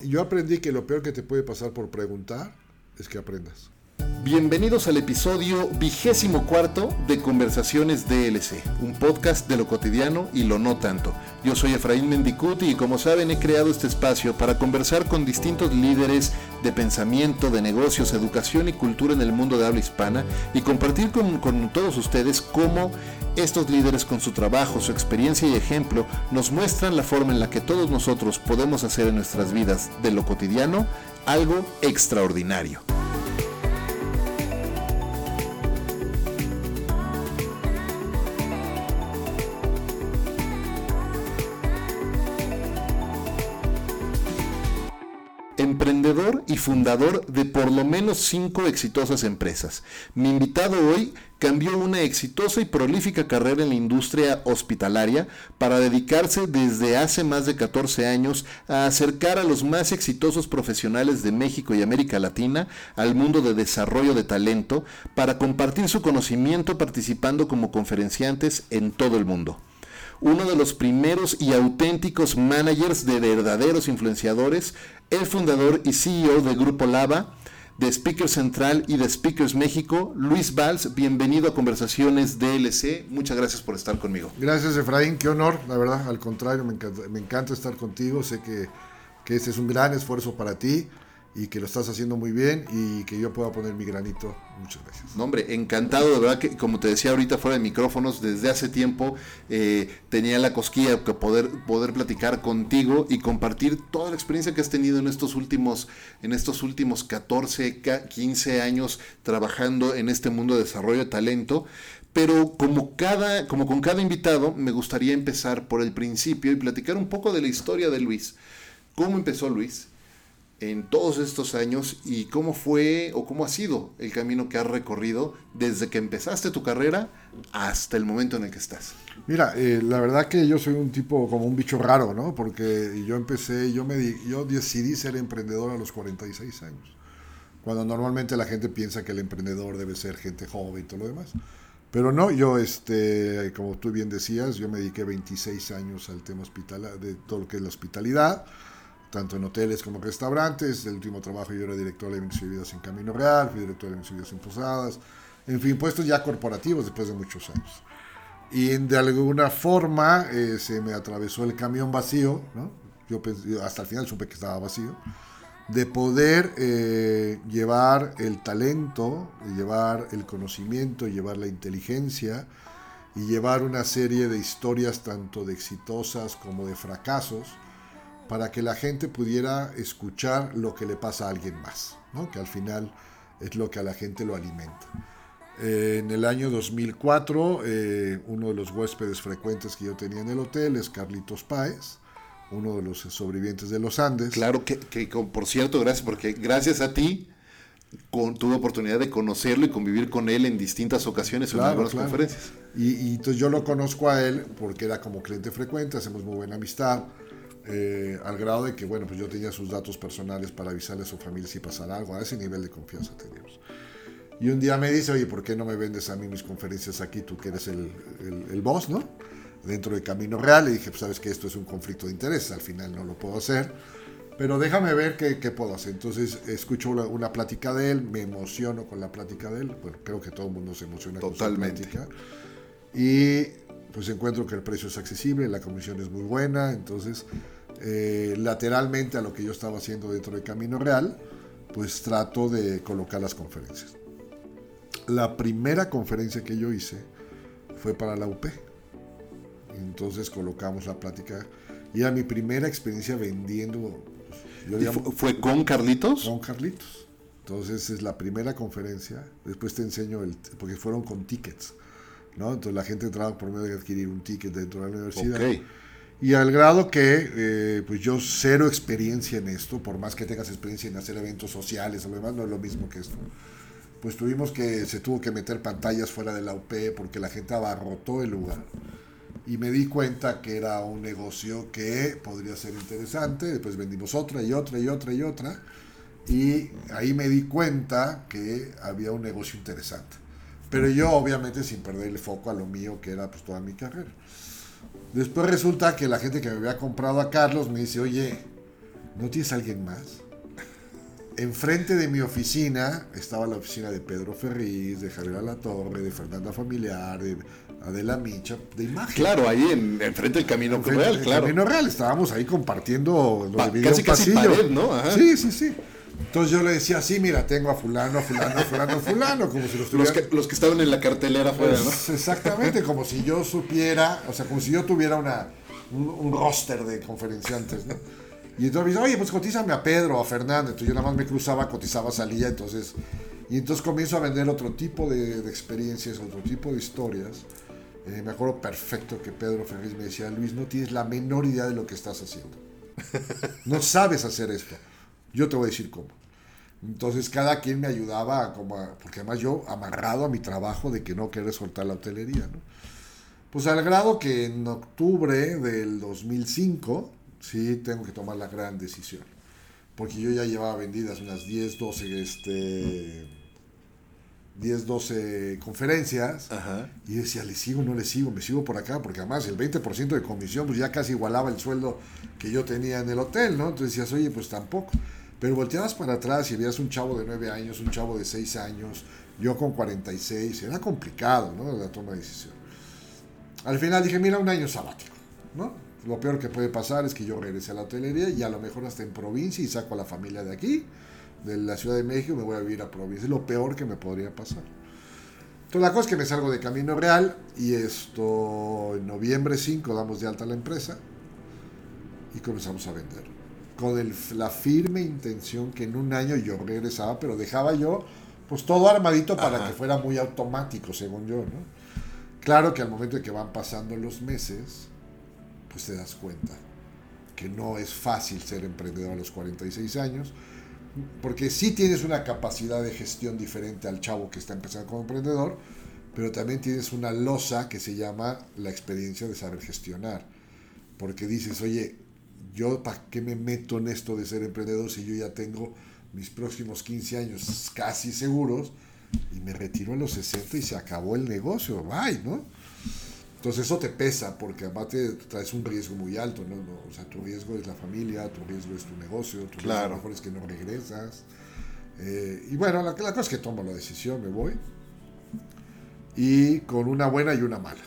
Yo aprendí que lo peor que te puede pasar por preguntar es que aprendas. Bienvenidos al episodio vigésimo cuarto de Conversaciones DLC, un podcast de lo cotidiano y lo no tanto. Yo soy Efraín Mendicuti y como saben he creado este espacio para conversar con distintos líderes de pensamiento, de negocios, educación y cultura en el mundo de habla hispana y compartir con, todos ustedes cómo estos líderes con su trabajo, su experiencia y ejemplo nos muestran la forma en la que todos nosotros podemos hacer en nuestras vidas de lo cotidiano algo extraordinario. Fundador de por lo menos cinco exitosas empresas. Mi invitado hoy cambió una exitosa y prolífica carrera en la industria hospitalaria para dedicarse desde hace más de 14 años a acercar a los más exitosos profesionales de México y América Latina al mundo de desarrollo de talento para compartir su conocimiento participando como conferenciantes en todo el mundo uno de los primeros y auténticos managers de verdaderos influenciadores, el fundador y CEO de Grupo Lava, de Speaker Central y de Speakers México, Luis Valls. Bienvenido a Conversaciones DLC. Muchas gracias por estar conmigo. Gracias, Efraín. Qué honor, la verdad. Al contrario, me encanta, me encanta estar contigo. Sé que, que este es un gran esfuerzo para ti y que lo estás haciendo muy bien y que yo pueda poner mi granito. Muchas gracias. No, hombre, encantado, de verdad que como te decía ahorita fuera de micrófonos, desde hace tiempo eh, tenía la cosquilla de poder, poder platicar contigo y compartir toda la experiencia que has tenido en estos últimos, en estos últimos 14, 15 años trabajando en este mundo de desarrollo de talento. Pero como, cada, como con cada invitado, me gustaría empezar por el principio y platicar un poco de la historia de Luis. ¿Cómo empezó Luis? En todos estos años y cómo fue o cómo ha sido el camino que has recorrido desde que empezaste tu carrera hasta el momento en el que estás. Mira, eh, la verdad que yo soy un tipo como un bicho raro, ¿no? Porque yo empecé, yo, me, yo decidí ser emprendedor a los 46 años, cuando normalmente la gente piensa que el emprendedor debe ser gente joven y todo lo demás. Pero no, yo, este, como tú bien decías, yo me dediqué 26 años al tema hospital, de todo lo que es la hospitalidad tanto en hoteles como restaurantes. El último trabajo yo era director de eventos y en Camino Real, fui director de eventos y en Posadas, en fin, puestos ya corporativos después de muchos años. Y de alguna forma eh, se me atravesó el camión vacío, ¿no? yo, hasta el final supe que estaba vacío, de poder eh, llevar el talento, llevar el conocimiento, llevar la inteligencia y llevar una serie de historias tanto de exitosas como de fracasos para que la gente pudiera escuchar lo que le pasa a alguien más, ¿no? que al final es lo que a la gente lo alimenta. Eh, en el año 2004, eh, uno de los huéspedes frecuentes que yo tenía en el hotel es Carlitos Páez, uno de los sobrevivientes de los Andes. Claro que, que por cierto, gracias, porque gracias a ti con, tuve oportunidad de conocerlo y convivir con él en distintas ocasiones en algunas conferencias. Y, y, entonces yo lo conozco a él porque era como cliente frecuente, hacemos muy buena amistad eh, al grado de que, bueno, pues yo tenía sus datos personales para avisarle a su familia si pasara algo, a ese nivel de confianza teníamos. Y un día me dice, oye, ¿por qué no me vendes a mí mis conferencias aquí, tú que eres el, el, boss, ¿no? Dentro de Camino Real, y dije, pues sabes que esto es un conflicto de interés, al final no lo puedo hacer, pero déjame ver qué, qué puedo hacer. Entonces escucho una, una, plática de él, me emociono con la plática de él, bueno, creo que todo el mundo se emociona Totalmente. con su plática. Y pues encuentro que el precio es accesible, la comisión es muy buena, entonces eh, lateralmente a lo que yo estaba haciendo dentro de Camino Real, pues trato de colocar las conferencias. La primera conferencia que yo hice fue para la UP. Entonces colocamos la plática y era mi primera experiencia vendiendo. ¿Fue con Carlitos? Con Carlitos. Entonces es la primera conferencia. Después te enseño el. porque fueron con tickets. ¿no? Entonces la gente entraba por medio de adquirir un ticket dentro de la universidad. Y al grado que, eh, pues yo cero experiencia en esto, por más que tengas experiencia en hacer eventos sociales o lo demás, no es lo mismo que esto. Pues tuvimos que, se tuvo que meter pantallas fuera de la UP porque la gente abarrotó el lugar. Y me di cuenta que era un negocio que podría ser interesante. Después vendimos otra y otra y otra y otra. Y ahí me di cuenta que había un negocio interesante. Pero yo obviamente sin perder el foco a lo mío que era pues toda mi carrera. Después resulta que la gente que me había comprado a Carlos me dice, oye, ¿no tienes alguien más? Enfrente de mi oficina estaba la oficina de Pedro Ferriz, de Javier Alatorre, de Fernanda Familiar, de Adela Micha, de imagen. Claro, ahí en, enfrente del Camino Enfrente Real, del claro. Camino Real, estábamos ahí compartiendo lo Pa- de casi, casi pasillo. pared, ¿no? Ajá. Sí, sí, sí. Entonces yo le decía, sí, mira, tengo a fulano, a fulano, a fulano, a fulano, como si los Los tuviera... que, los que estaban en la cartelera afuera, ¿no? Pues, exactamente, como si yo supiera, o sea, como si yo tuviera una, un, un roster de conferenciantes, ¿no? Y entonces me dice, oye, pues cotízame a Pedro a Fernando. Entonces yo nada más me cruzaba, cotizaba, salía, entonces... Y entonces comienzo a vender otro tipo de, de experiencias, otro tipo de historias. Eh, me acuerdo perfecto que Pedro Ferriz me decía, Luis, no tienes la menor idea de lo que estás haciendo. No sabes hacer esto. Yo te voy a decir cómo. Entonces cada quien me ayudaba, a como a- porque además yo amarrado a mi trabajo de que no querer soltar la hotelería. ¿no? Pues al grado que en octubre del 2005, sí, tengo que tomar la gran decisión. Porque yo ya llevaba vendidas unas 10, 12, este, 10, 12 conferencias. Ajá. Y decía, ¿le sigo o no le sigo? Me sigo por acá, porque además el 20% de comisión pues ya casi igualaba el sueldo que yo tenía en el hotel, ¿no? Entonces decías, oye, pues tampoco. Pero volteabas para atrás y veías un chavo de 9 años, un chavo de 6 años, yo con 46, era complicado, ¿no? La toma de decisión. Al final dije, mira, un año sabático, ¿no? Lo peor que puede pasar es que yo regrese a la hotelería y a lo mejor hasta en provincia y saco a la familia de aquí, de la Ciudad de México, me voy a vivir a provincia. Es lo peor que me podría pasar. Entonces la cosa es que me salgo de Camino Real y esto en noviembre 5 damos de alta la empresa y comenzamos a vender. Con el- la firme intención que en un año yo regresaba, pero dejaba yo pues todo armadito para Ajá. que fuera muy automático, según yo, ¿no? Claro que al momento de que van pasando los meses, pues te das cuenta que no es fácil ser emprendedor a los 46 años, porque sí tienes una capacidad de gestión diferente al chavo que está empezando como emprendedor, pero también tienes una losa que se llama la experiencia de saber gestionar. Porque dices, oye, yo para qué me meto en esto de ser emprendedor si yo ya tengo mis próximos 15 años casi seguros y me retiro a los 60 y se acabó el negocio, bye, ¿no? Entonces eso te pesa porque además te traes un riesgo muy alto, ¿no? O sea, tu riesgo es la familia, tu riesgo es tu negocio, tu riesgo a Claro. lo mejor es que no regresas. Eh, y bueno, la, la cosa es que tomo la decisión, me voy. Y con una buena y una mala.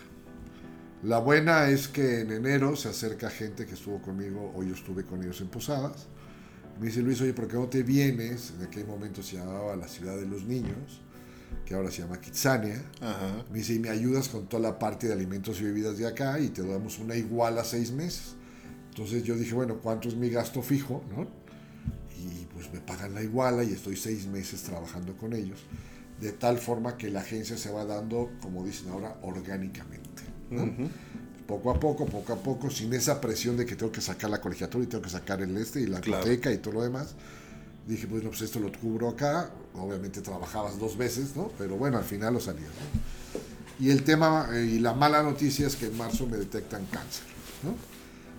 La buena es que en enero se acerca gente que estuvo conmigo, o yo estuve con ellos en Posadas. Me dice Luis, oye, ¿por qué no te vienes? En aquel momento se llamaba la ciudad de los niños, que ahora se llama Kitsania. Ajá. Me dice, y me ayudas con toda la parte de alimentos y bebidas de acá y te damos una igual a seis meses. Entonces yo dije, bueno, ¿cuánto es mi gasto fijo? ¿no? Y pues me pagan la iguala y estoy seis meses trabajando con ellos. De tal forma que la agencia se va dando, como dicen ahora, orgánicamente. ¿No? Ujú. Poco a poco, poco a poco, sin esa presión de que tengo que sacar la colegiatura y tengo que sacar el este y la Claro. hipoteca y todo lo demás. Dije, bueno, pues esto lo cubro acá. Obviamente trabajabas dos veces, ¿no? Pero bueno, al final lo salías, ¿no? Y el tema, eh, y la mala noticia es que en marzo me detectan cáncer, ¿no?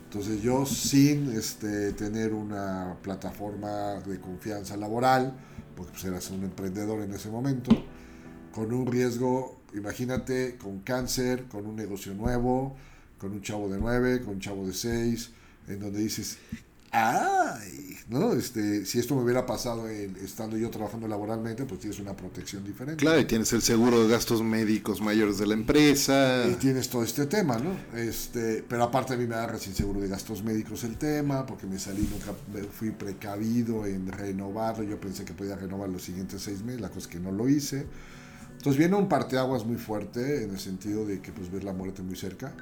Entonces yo sin este, tener una plataforma de confianza laboral, porque pues eras un emprendedor en ese momento, con un riesgo, imagínate, con cáncer, con un negocio nuevo, con un chavo de 9, con un chavo de 6, en donde dices, ¡ay! ¿no? Este, si esto me hubiera pasado estando yo trabajando laboralmente, pues tienes una protección diferente. Claro, y tienes el seguro de gastos médicos mayores de la empresa. Y tienes todo este tema, ¿no? Este, pero aparte a mí me agarra sin seguro de gastos médicos el tema, porque me salí, nunca fui precavido en renovarlo. Yo pensé que podía renovar los siguientes seis meses, la cosa es que no lo hice. Entonces viene un parteaguas muy fuerte en el sentido de que pues ves la muerte muy cerca.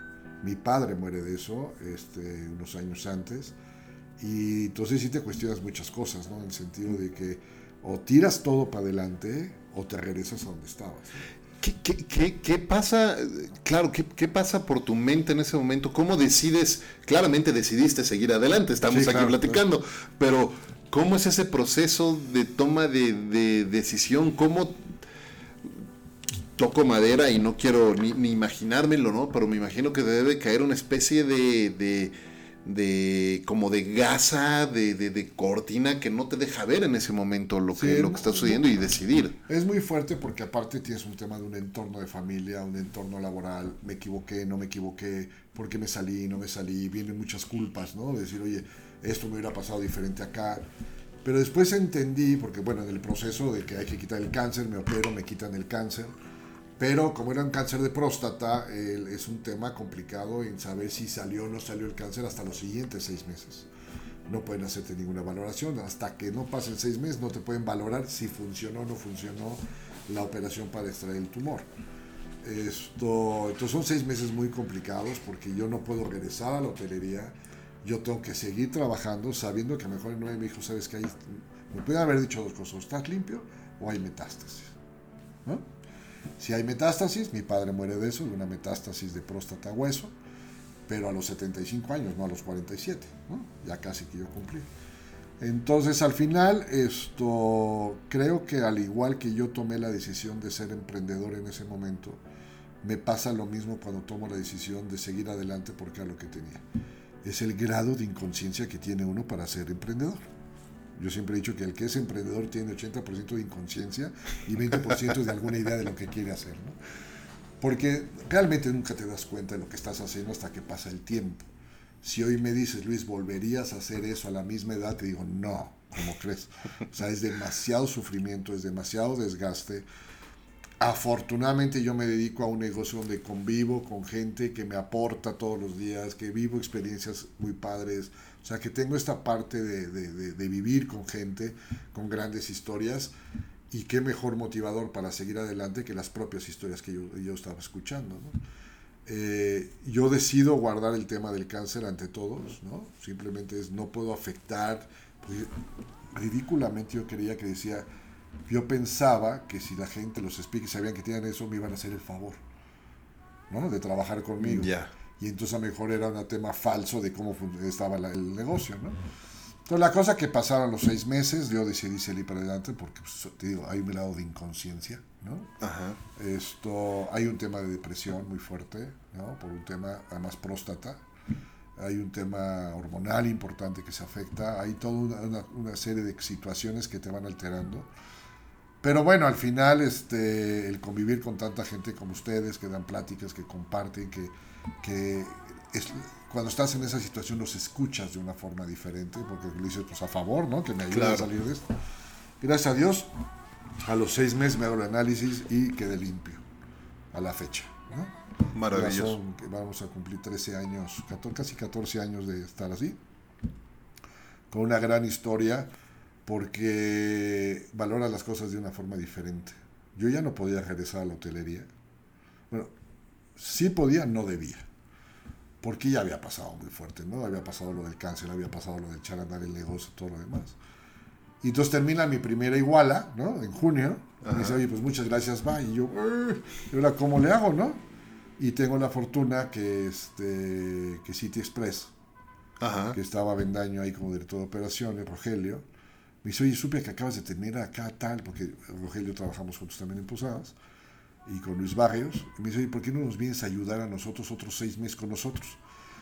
Mi padre muere de eso este, unos años antes. Y entonces sí te cuestionas muchas cosas, ¿no? En el sentido de que o tiras todo para adelante o te regresas a donde estabas. ¿Qué ¿Qué, pasa? Claro, ¿qué, pasa por tu mente en ese momento? ¿Cómo decides? Claramente decidiste seguir adelante, estamos aquí platicando, pero ¿cómo es ese proceso de toma de, decisión? ¿Cómo toco madera y no quiero ni, ni, imaginármelo, ¿no? Pero me imagino que debe caer una especie de de como de gasa, de, de, cortina que no te deja ver en ese momento lo que, lo que está sucediendo y decidir. Es muy fuerte porque aparte tienes un tema de un entorno de familia, un entorno laboral, me equivoqué, no me equivoqué, por qué me salí, no me salí, vienen muchas culpas, ¿no? De decir, oye, esto me hubiera pasado diferente acá. Pero después entendí, porque bueno, en el proceso de que hay que quitar el cáncer, me opero, me quitan el cáncer pero como era un cáncer de próstata, es un tema complicado en saber si salió o no salió el cáncer hasta los siguientes seis meses. No pueden hacerte ninguna valoración. Hasta que no pasen seis meses no te pueden valorar si funcionó o no funcionó la operación para extraer el tumor. Esto, entonces son seis meses muy complicados porque yo no puedo regresar a la hotelería. Yo tengo que seguir trabajando sabiendo que mejor en nueve me dijo, sabes que ahí me pueden haber dicho dos cosas, ¿estás limpio o hay metástasis? ¿No? Si hay metástasis, mi padre muere de eso, de una metástasis de próstata hueso, pero a los 75 años, no a los 47, ya casi que yo cumplí. Entonces al final esto creo que al igual que yo tomé la decisión de ser emprendedor en ese momento, me pasa lo mismo cuando tomo la decisión de seguir adelante porque era lo que tenía. Es el grado de inconsciencia que tiene uno para ser emprendedor. Yo siempre he dicho que el que es emprendedor tiene 80% de inconsciencia y 20% de alguna idea de lo que quiere hacer. ¿no? Porque realmente nunca te das cuenta de lo que estás haciendo hasta que pasa el tiempo. Si hoy me dices, Luis, ¿volverías a hacer eso a la misma edad? Te digo, no, ¿cómo crees? O sea, es demasiado sufrimiento, es demasiado desgaste. Afortunadamente yo me dedico a un negocio donde convivo con gente que me aporta todos los días, que vivo experiencias muy padres, sea, que tengo esta parte de, vivir con gente, con grandes historias, y qué mejor motivador para seguir adelante que las propias historias que yo, estaba escuchando. Eh, yo decido guardar el tema del cáncer ante todos, ¿no? simplemente es no puedo afectar, ridículamente yo creía que decía, yo pensaba que si la gente, los speakers sabían que tenían eso, me iban a hacer el favor, ¿no? De trabajar conmigo. Ya y entonces a lo mejor era un tema falso de cómo estaba el negocio, ¿no? Entonces la cosa que pasaron los seis meses, yo decidí salir para adelante porque, pues, te digo, hay un lado de inconsciencia, ¿no? Ajá. Esto, hay un tema de depresión muy fuerte, ¿no? Por un tema, además, próstata. Hay un tema hormonal importante que se afecta. Hay toda una, una, serie de situaciones que te van alterando. Pero bueno, al final, este, el convivir con tanta gente como ustedes, que dan pláticas, que comparten, que que es, cuando estás en esa situación los escuchas de una forma diferente, porque le dices, pues a favor, ¿no? Que me ayude a salir de esto. Gracias a Dios, a los seis meses me hago el análisis y quedé limpio a la fecha, ¿no? Maravilloso. vamos a cumplir 13 años, 14, casi 14 años de estar así, con una gran historia, porque valora las cosas de una forma diferente. Yo ya no podía regresar a la hotelería. Bueno, sí podía, no debía. Porque ya había pasado muy fuerte, ¿no? Había pasado lo del cáncer, había pasado lo del echar a andar el negocio, todo lo demás. Y entonces termina mi primera iguala, ¿no? En junio. Y me dice, oye, pues muchas gracias, va. Y yo, ¿y ahora cómo le hago, no? Y tengo la fortuna que, este, que City Express, que estaba Vendaño ahí como director de operaciones, Rogelio, me dice, oye, supe que acabas de terminar acá tal, porque Rogelio trabajamos juntos también en Posadas y con Luis Barrios. Y me dice, ¿por qué no nos vienes a ayudar a nosotros otros seis meses con nosotros?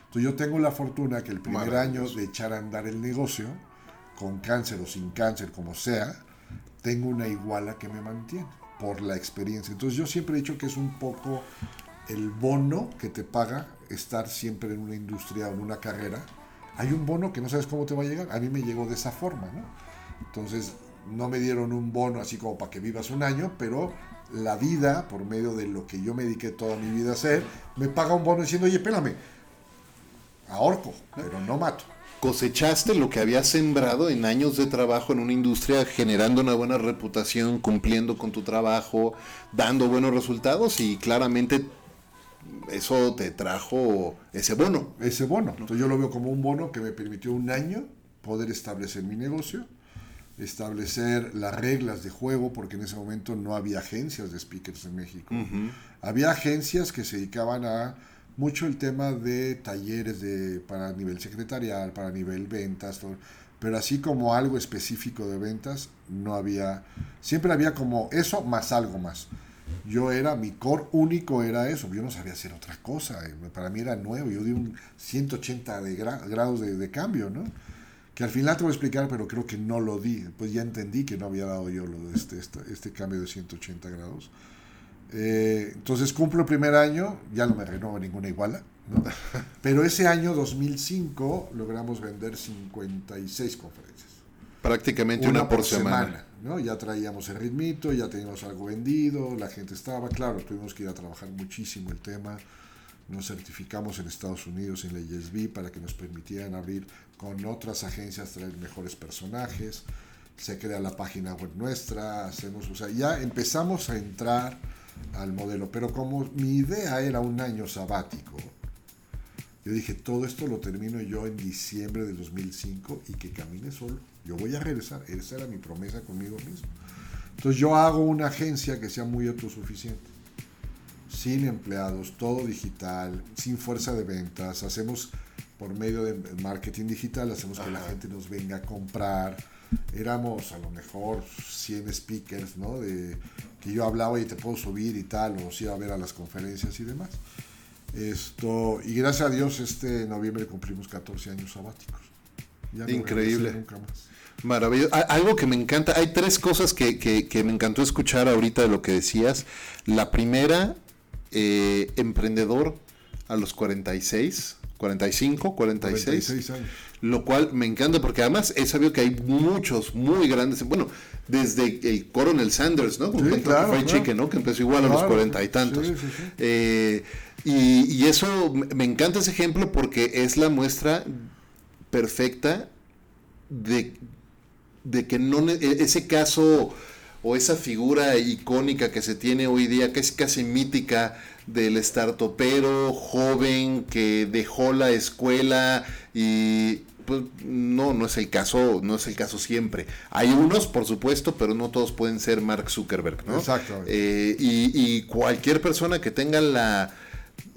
Entonces yo tengo la fortuna que el primer año de echar a andar el negocio, con cáncer o sin cáncer, como sea, tengo una iguala que me mantiene por la experiencia. Entonces yo siempre he dicho que es un poco el bono que te paga estar siempre en una industria o en una carrera. Hay un bono que no sabes cómo te va a llegar. A mí me llegó de esa forma, ¿no? Entonces no me dieron un bono así como para que vivas un año, pero la vida, por medio de lo que yo me dediqué toda mi vida a hacer, me paga un bono diciendo, oye, espérame, ahorco, pero no mato. Cosechaste lo que habías sembrado en años de trabajo en una industria, generando una buena reputación, cumpliendo con tu trabajo, dando buenos resultados y claramente eso te trajo ese bono. Ese bono. Entonces yo lo veo como un bono que me permitió un año poder establecer mi negocio establecer las reglas de juego, porque en ese momento no había agencias de speakers en México. Había agencias que se dedicaban a mucho el tema de talleres de, para nivel secretarial, para nivel ventas, pero así como algo específico de ventas, no había, siempre había como eso más algo más. Yo era, mi core único era eso, yo no sabía hacer otra cosa, eh, para mí era nuevo, yo di un 180 de grados de, de, cambio, ¿no? Que al final te voy a explicar, pero creo que no lo di, pues ya entendí que no había dado yo lo de este, este, este cambio de 180 grados. Eh, entonces cumplo el primer año, ya no me renuevo ninguna iguala, pero ese año 2005 logramos vender 56 conferencias. Prácticamente una, por, semana. ¿no? Ya traíamos el ritmito, ya teníamos algo vendido, la gente estaba, claro, tuvimos que ir a trabajar muchísimo el tema. Nos certificamos en Estados Unidos en la ISB para que nos permitieran abrir con otras agencias, traer mejores personajes. Se crea la página web nuestra, hacemos, o sea, ya empezamos a entrar al modelo. Pero como mi idea era un año sabático, yo dije, todo esto lo termino yo en diciembre del 2005 y que camine solo. Yo voy a regresar. Esa era mi promesa conmigo mismo. Entonces yo hago una agencia que sea muy autosuficiente. Sin empleados, todo digital, sin fuerza de ventas. Hacemos por medio de marketing digital, hacemos que la gente nos venga a comprar. Éramos a lo mejor 100 speakers, ¿no? De que yo hablaba y te puedo subir y tal, o si iba a ver a las conferencias y demás. Esto, y gracias a Dios este noviembre cumplimos 14 años sabáticos. Increíble. Maravilloso. Algo que me encanta, hay tres cosas que, que, me encantó escuchar ahorita de lo que decías. La primera, eh, emprendedor a los 46, 45, 46. 46 años. Lo cual me encanta porque además he sabido que hay muchos muy grandes, bueno, desde el Coronel Sanders, ¿no? Con sí, claro, ¿no? Que empezó igual a los cuarenta y tantos. Eh, y, y, eso, me encanta ese ejemplo porque es la muestra perfecta de, de que no e, ese caso o esa figura icónica que se tiene hoy día, que es casi mítica del startupero joven que dejó la escuela y pues no, no es el caso, no es el caso siempre. Hay unos, por supuesto, pero no todos pueden ser Mark Zuckerberg, ¿no? Exacto. Eh, y, cualquier persona que tenga la,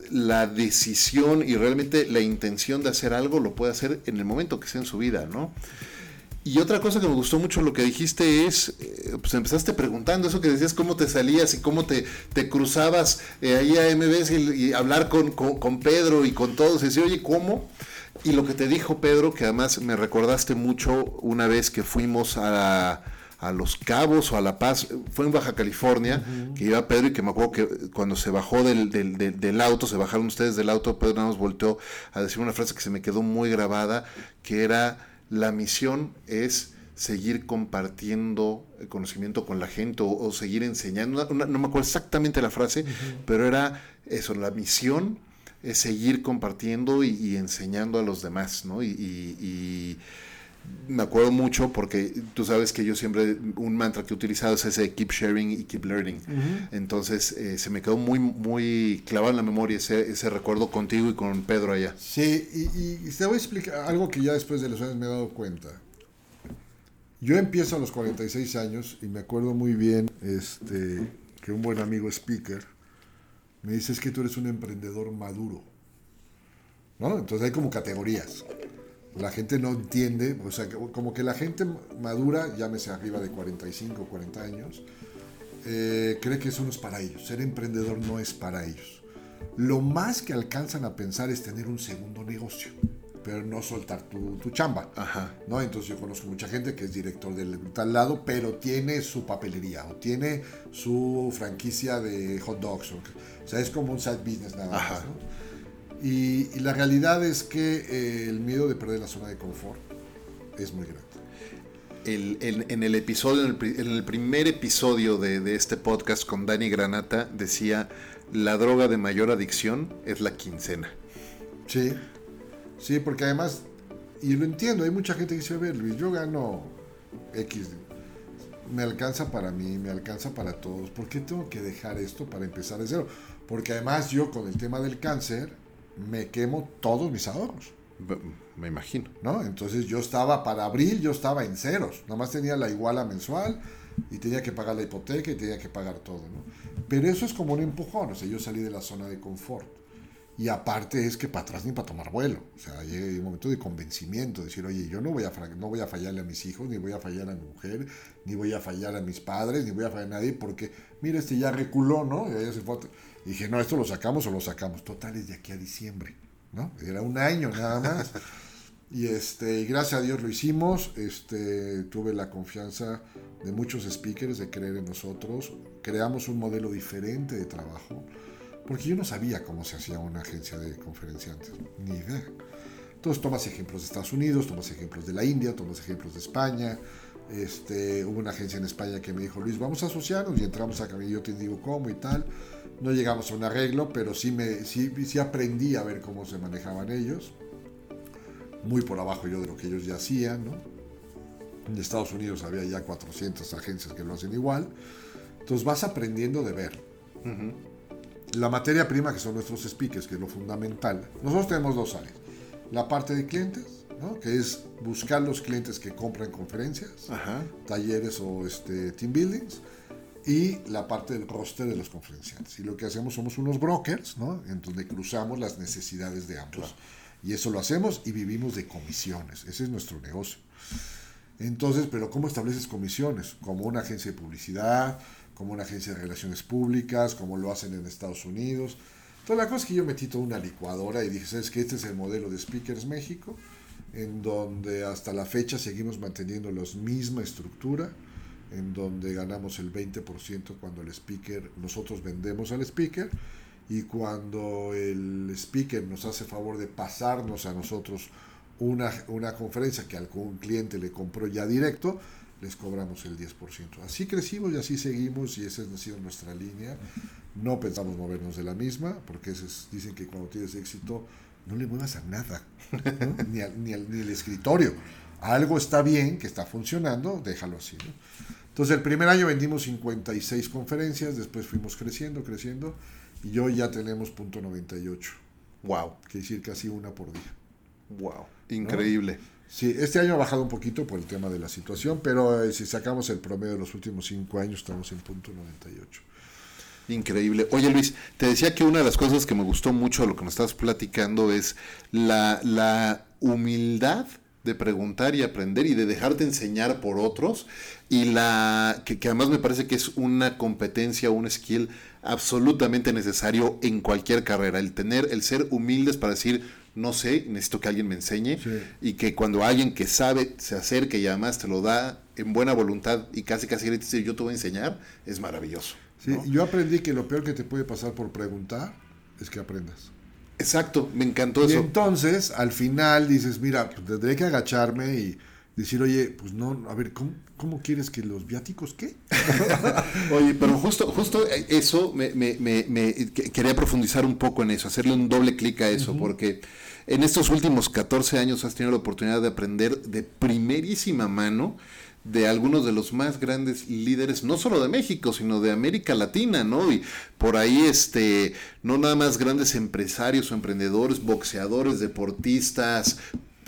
la decisión y realmente la intención de hacer algo lo puede hacer en el momento que sea en su vida, ¿no? Y otra cosa que me gustó mucho lo que dijiste es, eh, pues empezaste preguntando eso que decías, cómo te salías y cómo te, te cruzabas eh, ahí a MBS y, hablar con, con, Pedro y con todos. Y decir, oye, ¿cómo? Y lo que te dijo Pedro, que además me recordaste mucho una vez que fuimos a, a Los Cabos o a La Paz, fue en Baja California, que iba Pedro y que me acuerdo que cuando se bajó del, del, del, auto, se bajaron ustedes del auto, Pedro nos volteó a decir una frase que se me quedó muy grabada, que era, la misión es seguir compartiendo el conocimiento con la gente o, seguir enseñando, no, me acuerdo exactamente la frase, pero era eso, la misión es seguir compartiendo y, enseñando a los demás, ¿no? Y, me acuerdo mucho porque tú sabes que yo siempre, un mantra que he utilizado es ese keep sharing y keep learning. Entonces eh, se me quedó muy, muy clavado en la memoria ese, ese recuerdo contigo y con Pedro allá. Sí, y, te voy a explicar algo que ya después de los años me he dado cuenta. Yo empiezo a los 46 años y me acuerdo muy bien este, que un buen amigo speaker, me dices que tú eres un emprendedor maduro. ¿No? Entonces hay como categorías. La gente no entiende, o sea, como que la gente madura, llámese arriba de 45 o 40 años, eh, cree que eso no es para ellos. Ser emprendedor no es para ellos. Lo más que alcanzan a pensar es tener un segundo negocio, pero no soltar tu, tu chamba. Ajá. ¿no? Entonces yo conozco mucha gente que es director del tal lado, pero tiene su papelería o tiene su franquicia de hot dogs. O, o sea, es como un side business nada más. Y, la realidad es que eh, el miedo de perder la zona de confort es muy grande. El, en el episodio, en el, primer episodio de, de, este podcast con Dani Granata, decía, la droga de mayor adicción es la quincena. Sí, sí, porque además, y lo entiendo, hay mucha gente que dice, a ver, Luis, yo gano X me alcanza para mí, me alcanza para todos. ¿Por qué tengo que dejar esto para empezar de cero? Porque además yo con el tema del cáncer me quemo todos mis ahorros. Me imagino. ¿no? Entonces yo estaba, para abril yo estaba en ceros, nomás tenía la iguala mensual y tenía que pagar la hipoteca y tenía que pagar todo, ¿no? Pero eso es como un empujón, o sea, yo salí de la zona de confort. Y aparte es que para atrás ni para tomar vuelo. O sea, llega un momento de convencimiento, decir, oye, yo no voy, a, no voy a fallarle a mis hijos, ni voy a fallar a mi mujer, ni voy a fallar a mis padres, ni voy a fallar a nadie, porque, mira, este ya reculó, ¿no? Y, se fue y dije, no, esto lo sacamos o lo sacamos. Total, es de aquí a diciembre, ¿no? Era un año nada más. Y este, gracias a Dios lo hicimos. Este, tuve la confianza de muchos speakers de creer en nosotros. Creamos un modelo diferente de trabajo, porque yo no sabía cómo se hacía una agencia de conferenciantes, ni idea. Entonces tomas ejemplos de Estados Unidos, tomas ejemplos de la India, tomas ejemplos de España. Este, hubo una agencia en España que me dijo, Luis, vamos a asociarnos y entramos a y yo te digo cómo y tal. No llegamos a un arreglo, pero sí, me, sí, sí aprendí a ver cómo se manejaban ellos muy por abajo yo de lo que ellos ya hacían, ¿no? En Estados Unidos había ya 400 agencias que lo hacen igual. Entonces vas aprendiendo de ver. La materia prima que son nuestros speakers, que es lo fundamental. Nosotros tenemos dos áreas. La parte de clientes, ¿no? que es buscar los clientes que compran conferencias, talleres o este, team buildings, y la parte del roster de los conferenciantes. Y lo que hacemos somos unos brokers, ¿no? en donde cruzamos las necesidades de ambos. Y eso lo hacemos y vivimos de comisiones. Ese es nuestro negocio. Entonces, pero ¿cómo estableces comisiones? Como una agencia de publicidad, como una agencia de relaciones públicas, como lo hacen en Estados Unidos. Entonces, la cosa es que yo metí toda una licuadora y dije, ¿sabes qué? Este es el modelo de Speakers México, en donde hasta la fecha seguimos manteniendo la misma estructura, en donde ganamos el 20% cuando el speaker, nosotros vendemos al speaker y cuando el speaker nos hace favor de pasarnos a nosotros una, una conferencia que algún cliente le compró ya directo, les cobramos el 10%. Así crecimos y así seguimos y esa ha sido nuestra línea. No pensamos movernos de la misma, porque dicen que cuando tienes éxito no le muevas a nada, ni, al, ni, ni, el escritorio. Algo está bien, que está funcionando, déjalo así. Entonces el primer año vendimos 56 conferencias, después fuimos creciendo, creciendo y hoy ya tenemos punto 98. Wow. Quiere decir casi una por día. Wow. Increíble. Sí, este año ha bajado un poquito por el tema de la situación, pero eh, si sacamos el promedio de los últimos cinco años, estamos en punto 98. Increíble. Oye Luis, te decía que una de las cosas que me gustó mucho de lo que me estás platicando es la, la humildad de preguntar y aprender y de dejarte enseñar por otros y la que, que, además me parece que es una competencia, un skill absolutamente necesario en cualquier carrera, el tener, el ser humildes para decir, no sé, necesito que alguien me enseñe y que cuando alguien que sabe se acerque y además te lo da en buena voluntad y casi casi dice yo te voy a enseñar, es maravilloso. Sí, yo aprendí que lo peor que te puede pasar por preguntar es que aprendas. Exacto, me encantó eso. Y entonces, al final dices, mira, pues, tendré que agacharme y decir, oye, pues no, a ver, ¿cómo, quieres que los viáticos qué? oye, pero justo, justo eso me, me, me, quería profundizar un poco en eso, hacerle un doble clic a eso, porque en estos últimos 14 años has tenido la oportunidad de aprender de primerísima mano de algunos de los más grandes líderes, no solo de México, sino de América Latina, ¿no? Y por ahí, este, no nada más grandes empresarios o emprendedores, boxeadores, deportistas,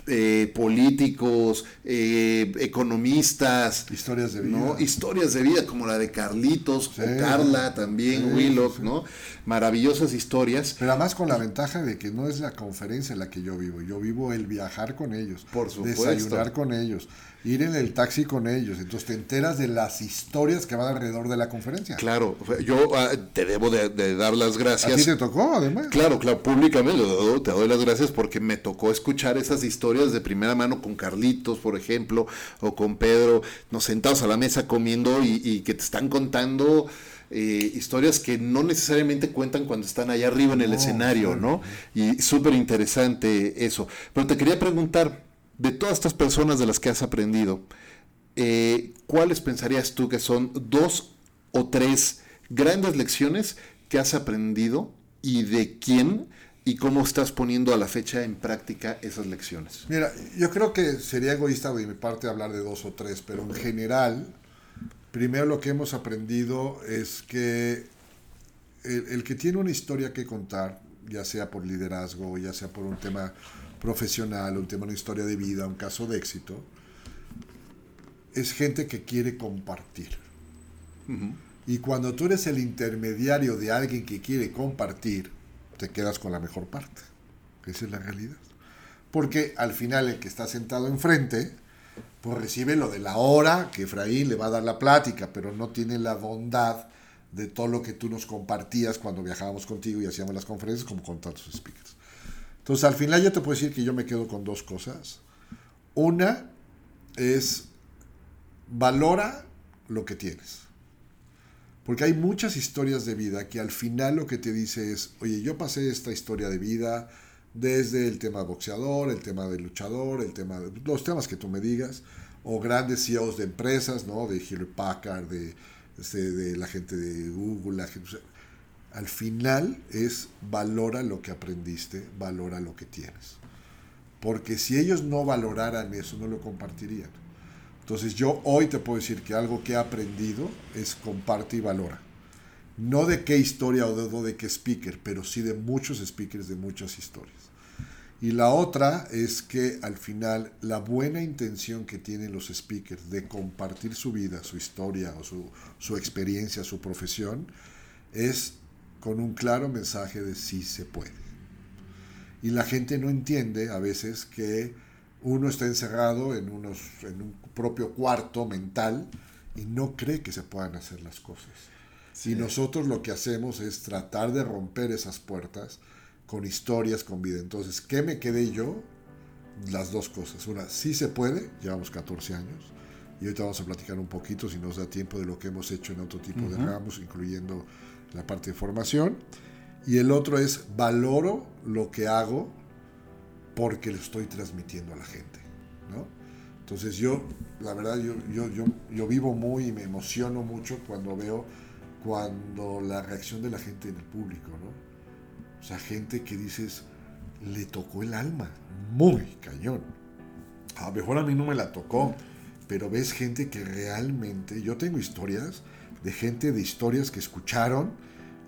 eh, políticos, eh, economistas. Historias de vida. ¿no? Historias de vida, como la de Carlitos o Carla también, Willow, ¿no? Maravillosas historias. Pero además con la ventaja de que no es la conferencia en la que yo vivo, yo vivo el viajar con ellos, Por supuesto. desayunar con ellos, ir en el taxi con ellos. Entonces te enteras de las historias que van alrededor de la conferencia. Claro, yo ah, te debo de, dar las gracias. ¿A ti te tocó, además? Claro, claro, públicamente te doy las gracias porque me tocó escuchar esas historias de primera mano con Carlitos, por ejemplo, o con Pedro, nos sentados a la mesa comiendo y, que te están contando... Eh, historias que no necesariamente cuentan cuando están allá arriba en el escenario, ¿no? Y súper interesante eso. Pero te quería preguntar, de todas estas personas de las que has aprendido, eh, ¿cuáles pensarías tú que son dos o tres grandes lecciones que has aprendido y de quién y cómo estás poniendo a la fecha en práctica esas lecciones? Mira, yo creo que sería egoísta de mi parte hablar de dos o tres, pero en general, primero lo que hemos aprendido es que el, el que tiene una historia que contar, ya sea por liderazgo, ya sea por un tema profesional, un tema, una historia de vida, un caso de éxito, es gente que quiere compartir. Y cuando tú eres el intermediario de alguien que quiere compartir, te quedas con la mejor parte. Esa es la realidad. Porque al final el que está sentado enfrente, pues recibe lo de la hora que Efraín le va a dar la plática, pero no tiene la bondad de todo lo que tú nos compartías cuando viajábamos contigo y hacíamos las conferencias como con tantos speakers. Entonces al final yo te puedo decir que yo me quedo con dos cosas. Una es valora lo que tienes. Porque hay muchas historias de vida que al final lo que te dice es, oye, yo pasé esta historia de vida desde el tema boxeador, el tema de luchador, el tema de los temas que tú me digas, o grandes CEOs de empresas, ¿no? De Hewlett Packard, de, este, de, la gente de Google, la gente, al final es valora lo que aprendiste, valora lo que tienes. Porque si ellos no valoraran eso, no lo compartirían. Entonces yo hoy te puedo decir que algo que he aprendido es comparte y valora. No de qué historia o de, de qué speaker, pero sí de muchos speakers de muchas historias. Y la otra es que al final la buena intención que tienen los speakers de compartir su vida, su historia o su, su experiencia, su profesión, es con un claro mensaje de sí se puede. Y la gente no entiende a veces que uno está encerrado en, unos, en un propio cuarto mental y no cree que se puedan hacer las cosas. Y nosotros lo que hacemos es tratar de romper esas puertas con historias, con vida. Entonces, ¿qué me quedé yo? Las dos cosas. Una, sí se puede, llevamos 14 años, y ahorita vamos a platicar un poquito, si nos da tiempo, de lo que hemos hecho en otro tipo de ramos, incluyendo la parte de formación. Y el otro es, valoro lo que hago porque lo estoy transmitiendo a la gente, ¿no? Entonces yo, la verdad, yo, yo, yo, yo vivo muy y me emociono mucho cuando veo cuando la reacción de la gente en el público, ¿no? O sea, gente que dices, le tocó el alma, muy cañón. A lo mejor a mí no me la tocó, pero ves gente que realmente, yo tengo historias de gente de historias que escucharon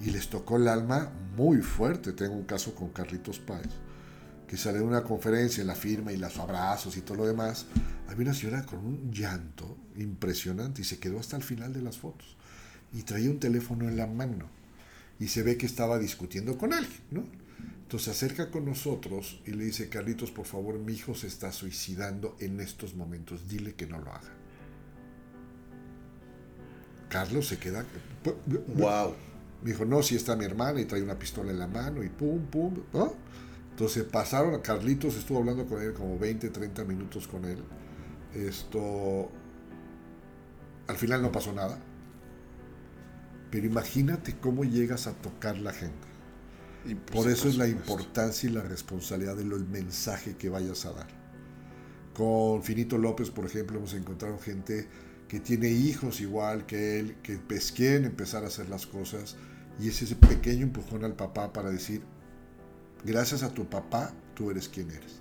y les tocó el alma muy fuerte. Tengo un caso con Carlitos Páez que sale de una conferencia, la firma y los abrazos y todo lo demás, había una señora con un llanto impresionante y se quedó hasta el final de las fotos. Y traía un teléfono en la mano y se ve que estaba discutiendo con alguien, ¿no? Entonces se acerca con nosotros y le dice, Carlitos, por favor, mi hijo se está suicidando en estos momentos, dile que no lo haga. Carlos se queda... ¡Wow! Me dijo, no, si está mi hermana y trae una pistola en la mano y pum, pum, ¿no? Entonces pasaron, Carlitos estuvo hablando con él como 20, 30 minutos con él. Esto, al final no pasó nada. Pero imagínate cómo llegas a tocar la gente. Y por, eso es la importancia y la responsabilidad del mensaje que vayas a dar. Con Finito López, por ejemplo, hemos encontrado gente que tiene hijos igual que él, que pues quieren empezar a hacer las cosas, y es ese pequeño empujón al papá para decir, Gracias a tu papá, tú eres quien eres.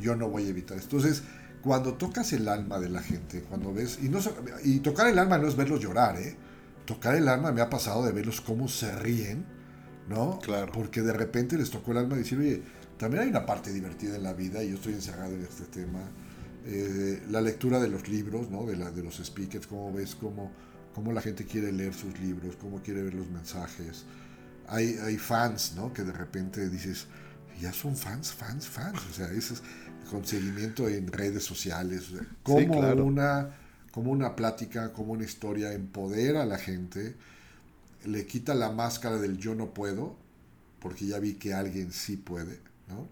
Yo no voy a evitar esto. Entonces, cuando tocas el alma de la gente, cuando ves, y, no, y tocar el alma no es verlos llorar, ¿eh? Tocar el alma me ha pasado de verlos cómo se ríen, ¿no? Claro. Porque de repente les tocó el alma decir, oye, también hay una parte divertida en la vida y yo estoy encerrado en este tema. Eh, la lectura de los libros, ¿no? De, la, de los speakers, cómo ves cómo, cómo la gente quiere leer sus libros, cómo quiere ver los mensajes hay, hay fans, ¿no? Que de repente dices, ya son fans, fans, fans. O sea, ese es con seguimiento en redes sociales. como, una, como una plática, como una historia empodera a la gente, le quita la máscara del yo no puedo, porque ya vi que alguien sí puede, ¿no?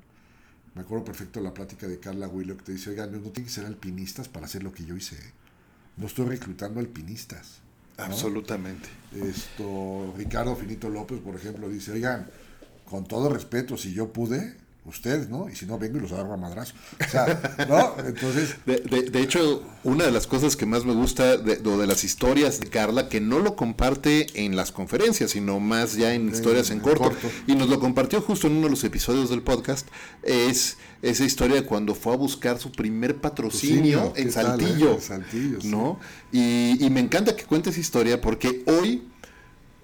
Me acuerdo perfecto la plática de Carla Willow que te dice, oigan, no, no tienen que ser alpinistas para hacer lo que yo hice. ¿eh? No estoy reclutando alpinistas. Absolutamente. Esto, Ricardo Finito López, por ejemplo, dice, oigan, con todo respeto, si yo pude, ustedes, ¿no? Y si no, vengo y los agarro a madrazo. O sea, ¿no? Entonces... De, hecho, una de las cosas que más me gusta de, de las historias de Carla, que no lo comparte en las conferencias, sino más ya en historias en, corto, y nos lo compartió justo en uno de los episodios del podcast, es esa historia de cuando fue a buscar su primer patrocinio en Saltillo, ¿no? Y, y me encanta que cuente esa historia porque hoy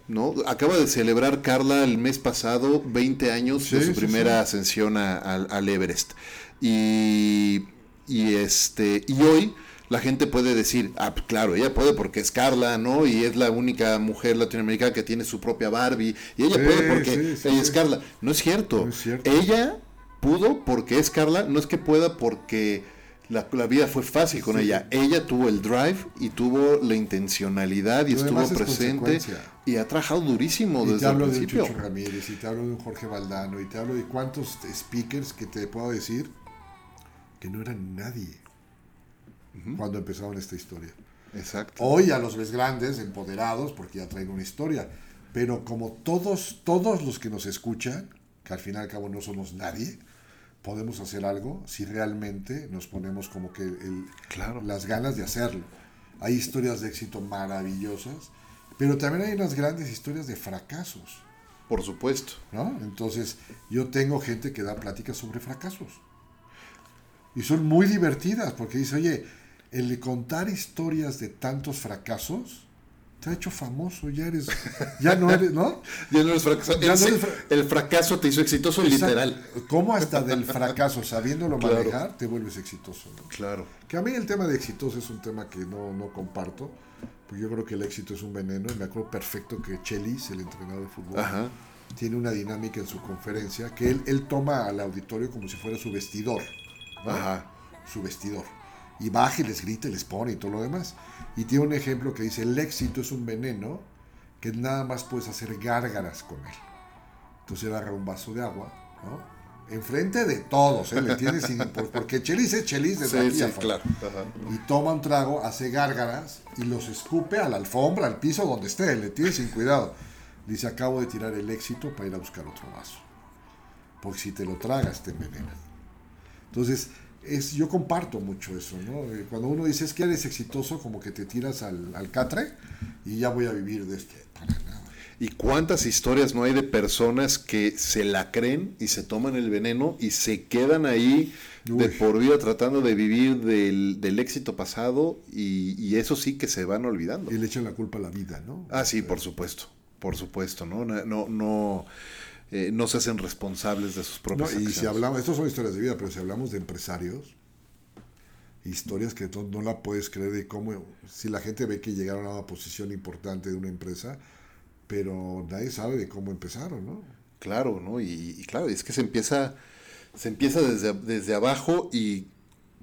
¿no? Acaba de celebrar Carla el mes pasado 20 años de su sí, primera sí. ascensión a- al- al Everest. Y, y este y hoy la gente puede decir, ah, pues claro, ella puede porque es Carla, ¿no? Y es la única mujer latinoamericana que tiene su propia Barbie. Y ella puede porque ella es. Carla. No es cierto. No es cierto. Ella pudo porque es Carla, no es que pueda porque la, la vida fue fácil con Sí. ella. Ella tuvo el drive y tuvo la intencionalidad y Lo estuvo es presente y ha trabajado durísimo Y te desde el hablo de un principio. Chucho Ramírez, y te hablo de un Jorge Valdano, y te hablo de cuántos speakers que te puedo decir que no eran nadie cuando empezaron esta historia. Exacto. Hoy a los ves grandes, empoderados, porque ya traen una historia. Pero como todos, todos los que nos escuchan, que al fin y al cabo no somos nadie, podemos hacer algo si realmente nos ponemos como que el- Claro. las ganas de hacerlo. Hay historias de éxito maravillosas, pero también hay unas grandes historias de fracasos. Por supuesto. ¿no? Entonces, yo tengo gente que da pláticas sobre fracasos. Y son muy divertidas, porque dice, oye, el contar historias de tantos fracasos te ha hecho famoso, ya eres, ya no eres, ¿no? Ya no eres fracasado. Ya el, no eres fra- el fracaso te hizo exitoso literal. ¿Cómo hasta del fracaso, sabiéndolo Claro. manejar, te vuelves exitoso? ¿no? Claro. Que a mí el tema de exitoso es un tema que no, no comparto, porque yo creo que el éxito es un veneno, y me acuerdo perfecto que Chelis, el entrenador de fútbol, Ajá. tiene una dinámica en su conferencia que él, él toma al auditorio como si fuera su vestidor. ¿no? Ajá. Su vestidor. Y baja y les grita y les pone y todo lo demás. Y tiene un ejemplo que dice, el éxito es un veneno que nada más puedes hacer gárgaras con él. Entonces él agarra un vaso de agua, ¿no? Enfrente de todos, ¿eh? ¿Me entiendes? Sin- por- porque Chelis es Chelis desde Sí, aquí sí, claro. Y toma un trago, hace gárgaras y los escupe a la alfombra, al piso, donde esté. Le tiene sin cuidado. Dice, acabo de tirar el éxito para ir a buscar otro vaso. Porque si te lo tragas, te envenena. Entonces, es, yo comparto mucho eso, ¿no? Eh, Cuando uno dice, es que eres exitoso, como que te tiras al, al catre y ya voy a vivir de esto. Para nada. ¿Y cuántas historias no hay de personas que se la creen y se toman el veneno y se quedan ahí de por vida tratando de vivir del, del éxito pasado y, y eso sí que se van olvidando? Y le echan la culpa a la vida, ¿no? Ah, sí, por supuesto, por supuesto, ¿no? No, no, no, eh, no se hacen responsables de sus No, propias y si hablamos, estas son historias de vida, pero si hablamos de empresarios, historias que no, no la puedes creer de cómo, si la gente ve que llegaron a una posición importante de una empresa, pero nadie sabe de cómo empezaron, ¿no? Claro, ¿no? Y, y claro, es que se empieza, se empieza desde, desde abajo y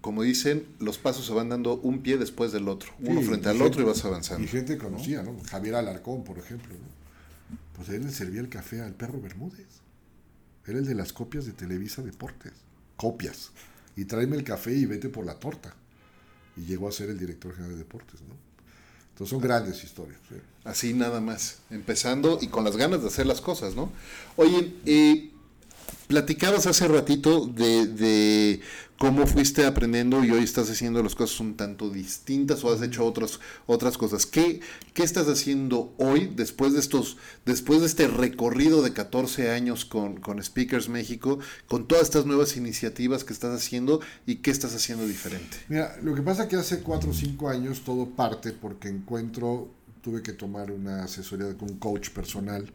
como dicen, los pasos se van dando un pie después del otro, uno Sí, frente al gente- otro y vas avanzando. Y gente conocida, ¿no? Javier Alarcón, por ejemplo, ¿no? Pues él le servía el café al perro Bermúdez. Era el de las copias de Televisa Deportes. Copias. Y tráeme el café y vete por la torta. Y llegó a ser el director general de deportes, ¿no? Entonces son grandes historias. ¿sí? Así nada más, empezando y con las ganas de hacer las cosas, ¿no? Oye, eh, platicabas hace ratito de, de cómo fuiste aprendiendo y hoy estás haciendo las cosas un tanto distintas o has hecho otras otras cosas. ¿Qué, qué estás haciendo hoy después de estos después de este recorrido de 14 años con, con Speakers México, con todas estas nuevas iniciativas que estás haciendo y qué estás haciendo diferente? Mira, lo que pasa que hace 4 o 5 años todo parte porque encuentro, tuve que tomar una asesoría con un coach personal,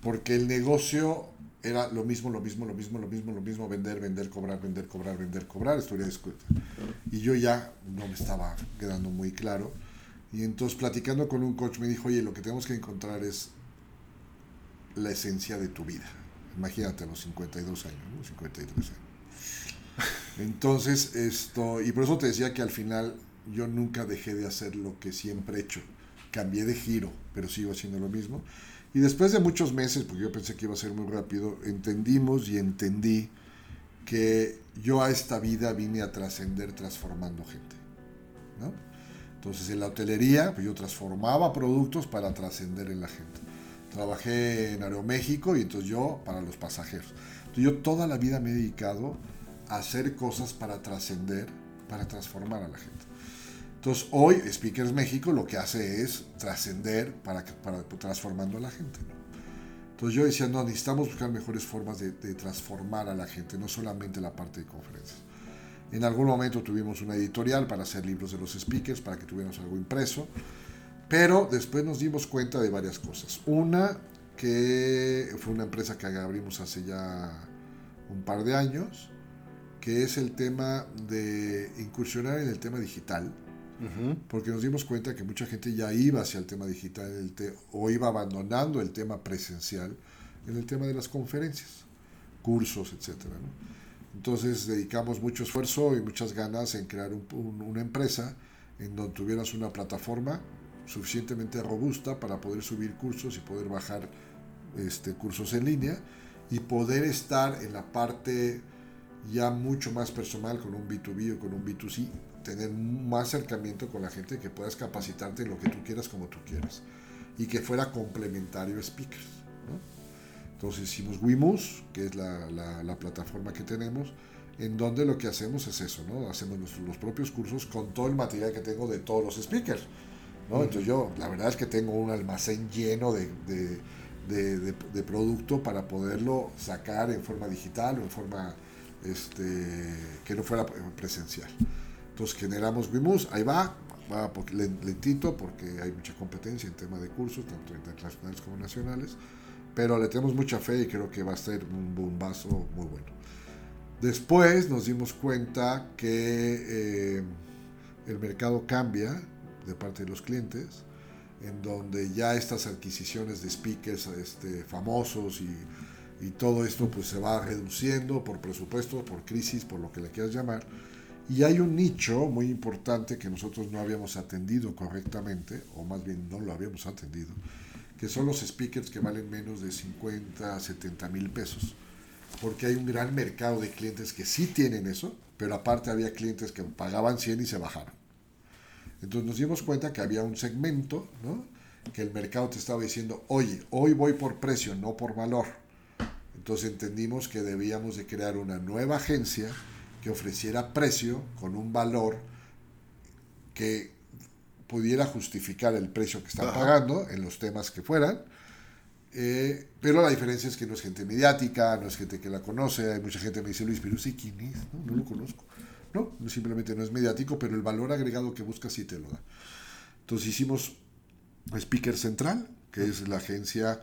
porque el negocio era lo mismo, lo mismo, lo mismo, lo mismo, lo mismo, vender, vender, cobrar, vender, cobrar, vender, cobrar, escuela. Y yo ya no me estaba quedando muy claro. Y entonces platicando con un coach me dijo, oye, lo que tenemos que encontrar es la esencia de tu vida. Imagínate a los 52 años, ¿no? 53 años. Entonces, esto, y por eso te decía que al final yo nunca dejé de hacer lo que siempre he hecho. Cambié de giro, pero sigo haciendo lo mismo. Y después de muchos meses, porque yo pensé que iba a ser muy rápido, entendimos y entendí que yo a esta vida vine a trascender transformando gente. Entonces en la hotelería, pues yo transformaba productos para trascender en la gente. Trabajé en Aeroméxico y entonces yo para los pasajeros. Entonces yo toda la vida me he dedicado a hacer cosas para trascender, para transformar a la gente. Entonces hoy Speakers México lo que hace es trascender para, para transformando a la gente. ¿no? Entonces yo decía, no, necesitamos buscar mejores formas de, de transformar a la gente, no solamente la parte de conferencias. En algún momento tuvimos una editorial para hacer libros de los speakers, para que tuviéramos algo impreso, Pero después nos dimos cuenta de varias cosas. Una, que fue una empresa que abrimos hace ya un par de años, que es el tema de incursionar en el tema digital, porque nos dimos cuenta que mucha gente ya iba hacia el tema digital o iba abandonando el tema presencial en el tema de las conferencias, cursos, etc. Entonces dedicamos mucho esfuerzo y muchas ganas en crear una empresa en donde tuvieras una plataforma suficientemente robusta para poder subir cursos y poder bajar este, cursos en línea y poder estar en la parte ya mucho más personal con un B2B o con un B2C, tener más acercamiento con la gente que puedas capacitarte en lo que tú quieras como tú quieras y que fuera complementario speakers. Entonces hicimos Wimus, que es la, la, plataforma que tenemos, en donde lo que hacemos es eso, ¿no? Hacemos nuestros, los propios cursos con todo el material que tengo de todos los speakers. ¿no? Entonces yo, la verdad es que tengo un almacén lleno de, de de, producto para poderlo sacar en forma digital o en forma este, que no fuera presencial. Entonces generamos Wimus, ahí va, va lentito porque hay mucha competencia en tema de cursos, tanto internacionales como nacionales, pero le tenemos mucha fe y creo que va a ser un bombazo muy bueno. Después nos dimos cuenta que eh, el mercado cambia de parte de los clientes en donde ya estas adquisiciones de speakers este, famosos y, todo esto pues se va reduciendo por presupuesto, por crisis, por lo que le quieras llamar. Y hay un nicho muy importante que nosotros no habíamos atendido correctamente, o más bien no lo habíamos atendido, que son los speakers que valen menos de 50 a 70 mil pesos. Porque hay un gran mercado de clientes que sí tienen eso, pero aparte había clientes que pagaban 100 y se bajaron. Entonces nos dimos cuenta que había un segmento, que el mercado te estaba diciendo, oye, hoy voy por precio, no por valor. Entonces entendimos que debíamos de crear una nueva agencia que ofreciera precio con un valor que pudiera justificar el precio que están pagando en los temas que fueran. Eh, pero la diferencia es que no es gente mediática, no es gente que la conoce. Hay mucha gente que me dice, Luis, pero sí, ¿quién es? No, no lo conozco. No, simplemente no es mediático, pero el valor agregado que busca sí te lo da. Entonces hicimos Speaker Central, que es la agencia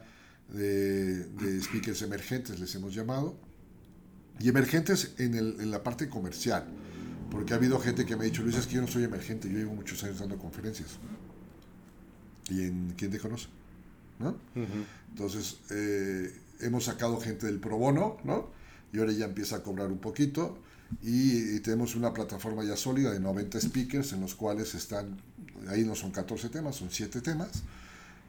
de, speakers emergentes, les hemos llamado, y emergentes en, el, en, la parte comercial, porque ha habido gente que me ha dicho, Luis, es que yo no soy emergente, yo llevo muchos años dando conferencias. ¿Y en quién te conoce? ¿No? Entonces, eh, hemos sacado gente del pro bono, ¿no? Y ahora ya empieza a cobrar un poquito y, tenemos una plataforma ya sólida de 90 speakers en los cuales están, ahí no son 14 temas, son 7 temas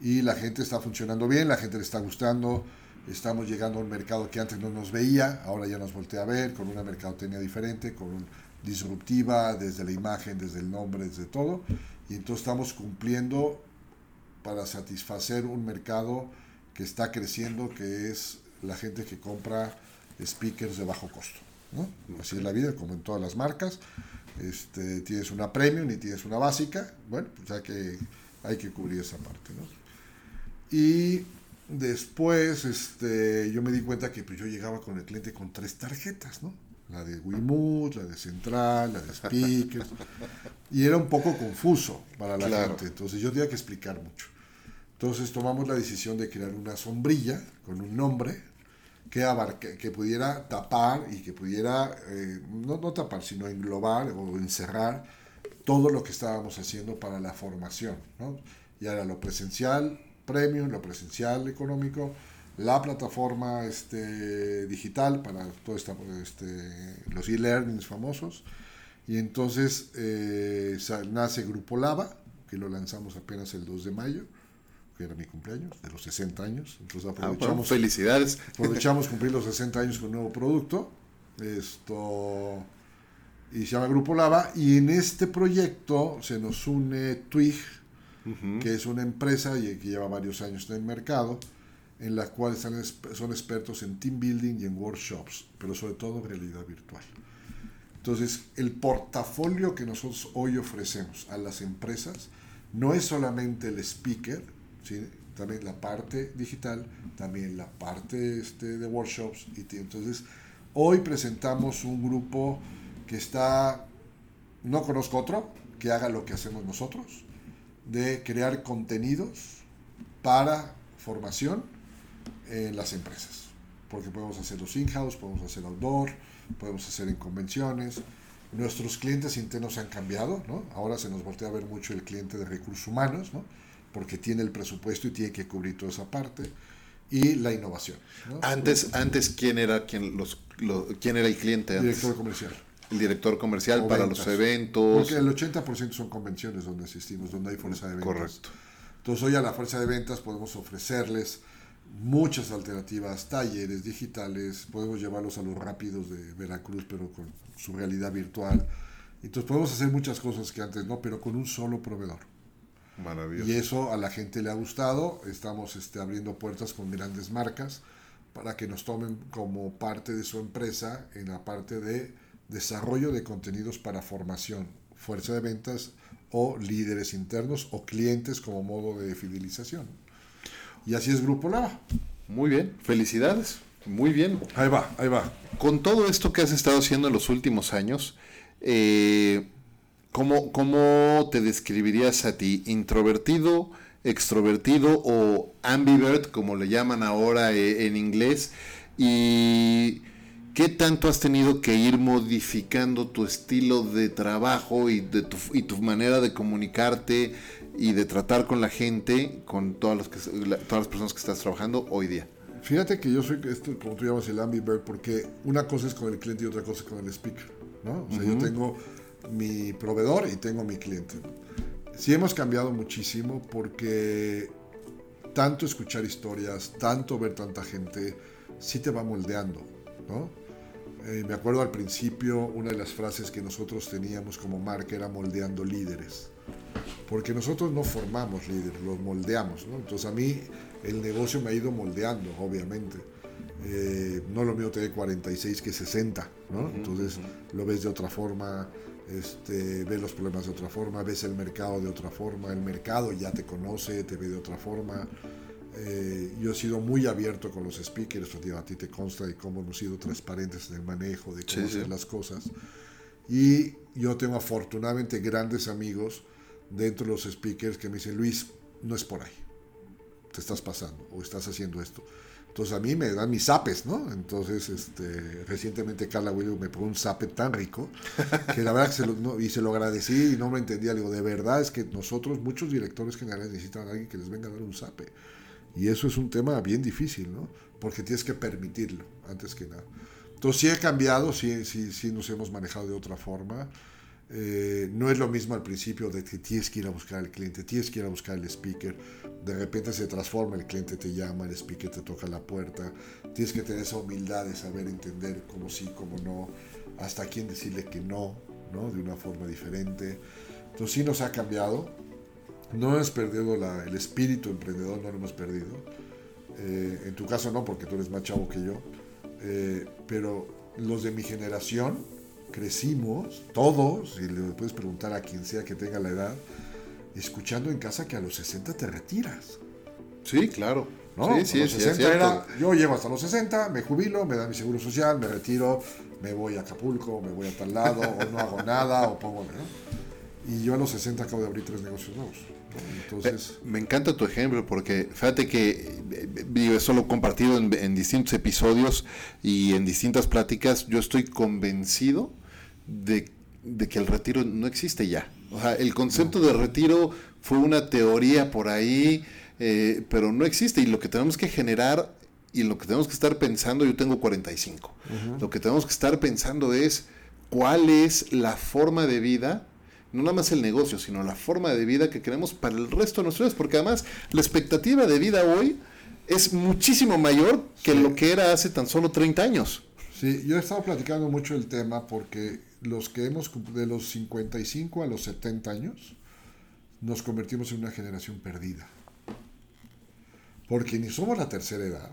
y la gente está funcionando bien, la gente le está gustando, estamos llegando a un mercado que antes no nos veía, ahora ya nos voltea a ver con una mercadotecnia diferente, con un, disruptiva desde la imagen, desde el nombre, desde todo y entonces estamos cumpliendo para satisfacer un mercado que está creciendo, que es la gente que compra speakers de bajo costo. Así es la vida, como en todas las marcas. Este, tienes una premium y tienes una básica, bueno, pues hay que, hay que cubrir esa parte, Y después este, yo me di cuenta que pues, yo llegaba con el cliente con tres tarjetas, ¿no? La de Wiimote, la de Central, la de Speakers. y era un poco confuso para la gente, entonces yo tenía que explicar mucho. Entonces tomamos la decisión de crear una sombrilla con un nombre, que, que pudiera tapar y que pudiera, eh, no, no tapar, sino englobar o encerrar todo lo que estábamos haciendo para la formación. ¿no? Y era lo presencial premium, lo presencial económico, la plataforma este, digital para todo esta, este, los e-learnings famosos. Y entonces eh, nace Grupo Lava, que lo lanzamos apenas el 2 de mayo que era mi cumpleaños, de los 60 años. Entonces ah, aprovechamos. felicidades. Aprovechamos cumplir los 60 años con un nuevo producto. Esto. Y se llama Grupo Lava. Y en este proyecto se nos une Twig, que es una empresa y que lleva varios años en el mercado, en la cual están, son expertos en team building y en workshops, pero sobre todo en realidad virtual. Entonces, el portafolio que nosotros hoy ofrecemos a las empresas no es solamente el speaker, también la parte digital, también la parte este, de workshops. Y entonces, hoy presentamos un grupo que está, no conozco otro, que haga lo que hacemos nosotros, de crear contenidos para formación en las empresas. Porque podemos hacer los in-house, podemos hacer outdoor, podemos hacer en convenciones. Nuestros clientes internos han cambiado, ¿no? Ahora se nos voltea a ver mucho el cliente de recursos humanos, ¿no? Porque tiene el presupuesto y tiene que cubrir toda esa parte. Y la innovación. Antes, antes ¿quién era quien los, quién era el cliente? Antes? Director comercial. El director comercial para los eventos. Porque el 80% son convenciones donde asistimos, donde hay fuerza de ventas. Correcto. Entonces hoy a la fuerza de ventas podemos ofrecerles muchas alternativas, talleres digitales, podemos llevarlos a los rápidos de Veracruz, pero con su realidad virtual. Entonces podemos hacer muchas cosas que antes no, pero con un solo proveedor. Maravilloso. Y eso a la gente le ha gustado. Estamos este, abriendo puertas con grandes marcas para que nos tomen como parte de su empresa en la parte de desarrollo de contenidos para formación, fuerza de ventas o líderes internos o clientes como modo de fidelización. Y así es Grupo Lava. Muy bien, felicidades. Muy bien. Ahí va, ahí va. Con todo esto que has estado haciendo en los últimos años, eh, ¿cómo, ¿cómo, te describirías a ti? ¿Introvertido, extrovertido o ambivert, como le llaman ahora eh, en inglés? ¿Y qué tanto has tenido que ir modificando tu estilo de trabajo y, de tu, y tu manera de comunicarte? y de tratar con la gente, con todas, las que, todas las personas que estás trabajando hoy día? Fíjate que yo soy, como tú llamas, el ambivert, porque una cosa es con el cliente y otra cosa es con el speaker. ¿no? O sea, yo tengo mi proveedor y tengo mi cliente. Sí hemos cambiado muchísimo porque tanto escuchar historias, tanto ver tanta gente, sí te va moldeando, ¿no? Eh, me acuerdo al principio, una de las frases que nosotros teníamos como marca era moldeando líderes porque nosotros no formamos líderes, los moldeamos. ¿no? Entonces a mí el negocio me ha ido moldeando, obviamente. Eh, no lo mío tener 46 que 60, ¿no? Entonces lo ves de otra forma, este, ves los problemas de otra forma, ves el mercado de otra forma, el mercado ya te conoce, te ve de otra forma. Eh, yo he sido muy abierto con los speakers, a ti te consta de cómo hemos sido transparentes en el manejo, de cómo hacer las cosas. Y yo tengo afortunadamente grandes amigos dentro de los speakers que me dicen, Luis, no es por ahí, te estás pasando o estás haciendo esto. Entonces a mí me dan mis zapes, ¿no? Entonces, este, recientemente Carla Williams me pegó un zape tan rico que la verdad que se lo, y se lo agradecí y no me entendía. Le digo, de verdad es que nosotros, muchos directores generales necesitan a alguien que les venga a dar un zape. Y eso es un tema bien difícil, ¿no? Porque tienes que permitirlo, antes que nada. Entonces sí he cambiado, sí, sí, sí nos hemos manejado de otra forma. Eh, no es lo mismo al principio de que tienes que ir a buscar al cliente, tienes que ir a buscar al speaker. De repente se transforma, el cliente te llama, el speaker te toca la puerta. Tienes que tener esa humildad de saber entender cómo sí, cómo no, hasta quién decirle que no, ¿no? De una forma diferente. Entonces sí nos ha cambiado. No hemos perdido el espíritu emprendedor, no lo hemos perdido. Eh, en tu caso no, porque tú eres más chavo que yo. Eh, pero los de mi generación, crecimos, todos, y le puedes preguntar a quien sea que tenga la edad, escuchando en casa que a los 60 te retiras. Sí, claro. ¿No? Sí, sí, 60 era, yo llevo hasta los 60, me jubilo, me da mi seguro social, me retiro, me voy a Acapulco, me voy a tal lado, o no hago nada, o pongo... Y yo a los 60 acabo de abrir tres negocios nuevos. Entonces... Me, encanta tu ejemplo porque fíjate que eh, eso lo he compartido en, en, distintos episodios y en distintas pláticas. Yo estoy convencido de, que el retiro no existe ya. O sea, el concepto de retiro fue una teoría por ahí, eh, pero no existe. Y lo que tenemos que generar y lo que tenemos que estar pensando, yo tengo 45, lo que tenemos que estar pensando es cuál es la forma de vida, no nada más el negocio, sino la forma de vida que queremos para el resto de nuestros días, porque además la expectativa de vida hoy es muchísimo mayor que lo que era hace tan solo 30 años. Sí, yo he estado platicando mucho el tema porque los que hemos de los 55 a los 70 años nos convertimos en una generación perdida. Porque ni somos la tercera edad.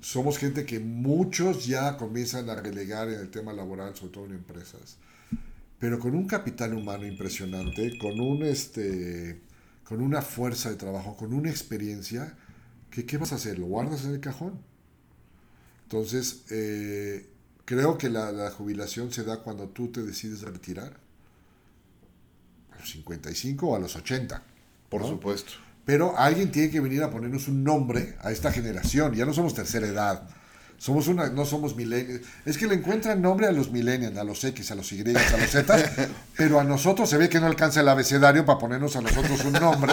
Somos gente que muchos ya comienzan a relegar en el tema laboral, sobre todo en empresas. Pero con un capital humano impresionante, con un este con una fuerza de trabajo, con una experiencia, que ¿qué vas a hacer? ¿Lo guardas en el cajón? Entonces, eh, Creo que la, jubilación se da cuando tú te decides retirar. los 55 o a los 80. Por ¿no? supuesto. Pero alguien tiene que venir a ponernos un nombre a esta generación. Ya no somos tercera edad. Somos una, no somos millennials. Es que le encuentran nombre a los millennials, a los X, a los Y, a los Z, pero a nosotros se ve que no alcanza el abecedario para ponernos a nosotros un nombre.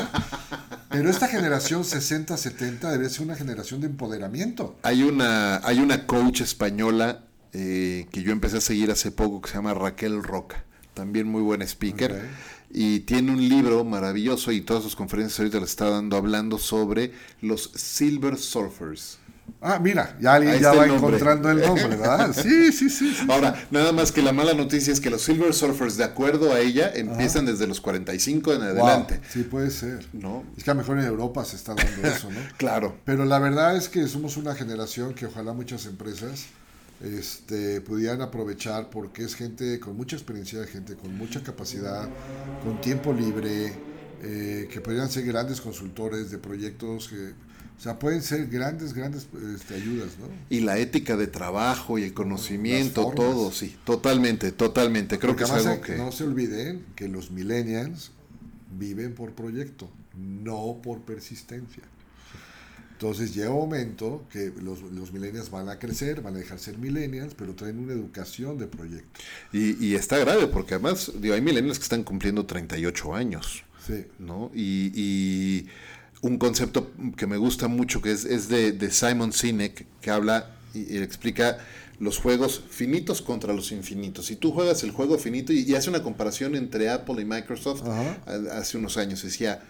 Pero esta generación 60-70 debe ser una generación de empoderamiento. Hay una, hay una coach española eh, que yo empecé a seguir hace poco que se llama Raquel Roca. También muy buen speaker. Y tiene un libro maravilloso y todas sus conferencias ahorita le está dando hablando sobre los Silver Surfers. Ah, mira, ya alguien ya va el encontrando el nombre, ¿verdad? Sí, sí, sí. sí. Ahora, nada más que la mala noticia es que los Silver Surfers, de acuerdo a ella, empiezan desde los 45 en adelante. Wow, sí, puede ser. ¿No? Es que a lo mejor en Europa se está dando eso, ¿no? Claro. Pero la verdad es que somos una generación que ojalá muchas empresas este, pudieran aprovechar porque es gente con mucha experiencia, gente con mucha capacidad, con tiempo libre, eh, que podrían ser grandes consultores de proyectos que, o sea, pueden ser grandes, grandes este, ayudas, ¿no? Y la ética de trabajo y el conocimiento, todo, sí, totalmente, totalmente. Creo Porque que es algo que... no se olviden que los millennials viven por proyecto, no por persistencia. Entonces llega un momento que los, los millennials van a crecer, van a dejar ser millennials, pero traen una educación de proyecto. Y, y está grave, porque además, digo, hay millennials que están cumpliendo 38 años, Sí. ¿no? Y, y un concepto que me gusta mucho, que es, es de, de Simon Sinek, que habla y, y explica los juegos finitos contra los infinitos. Si tú juegas el juego finito, y, y hace una comparación entre Apple y Microsoft a- hace unos años, decía...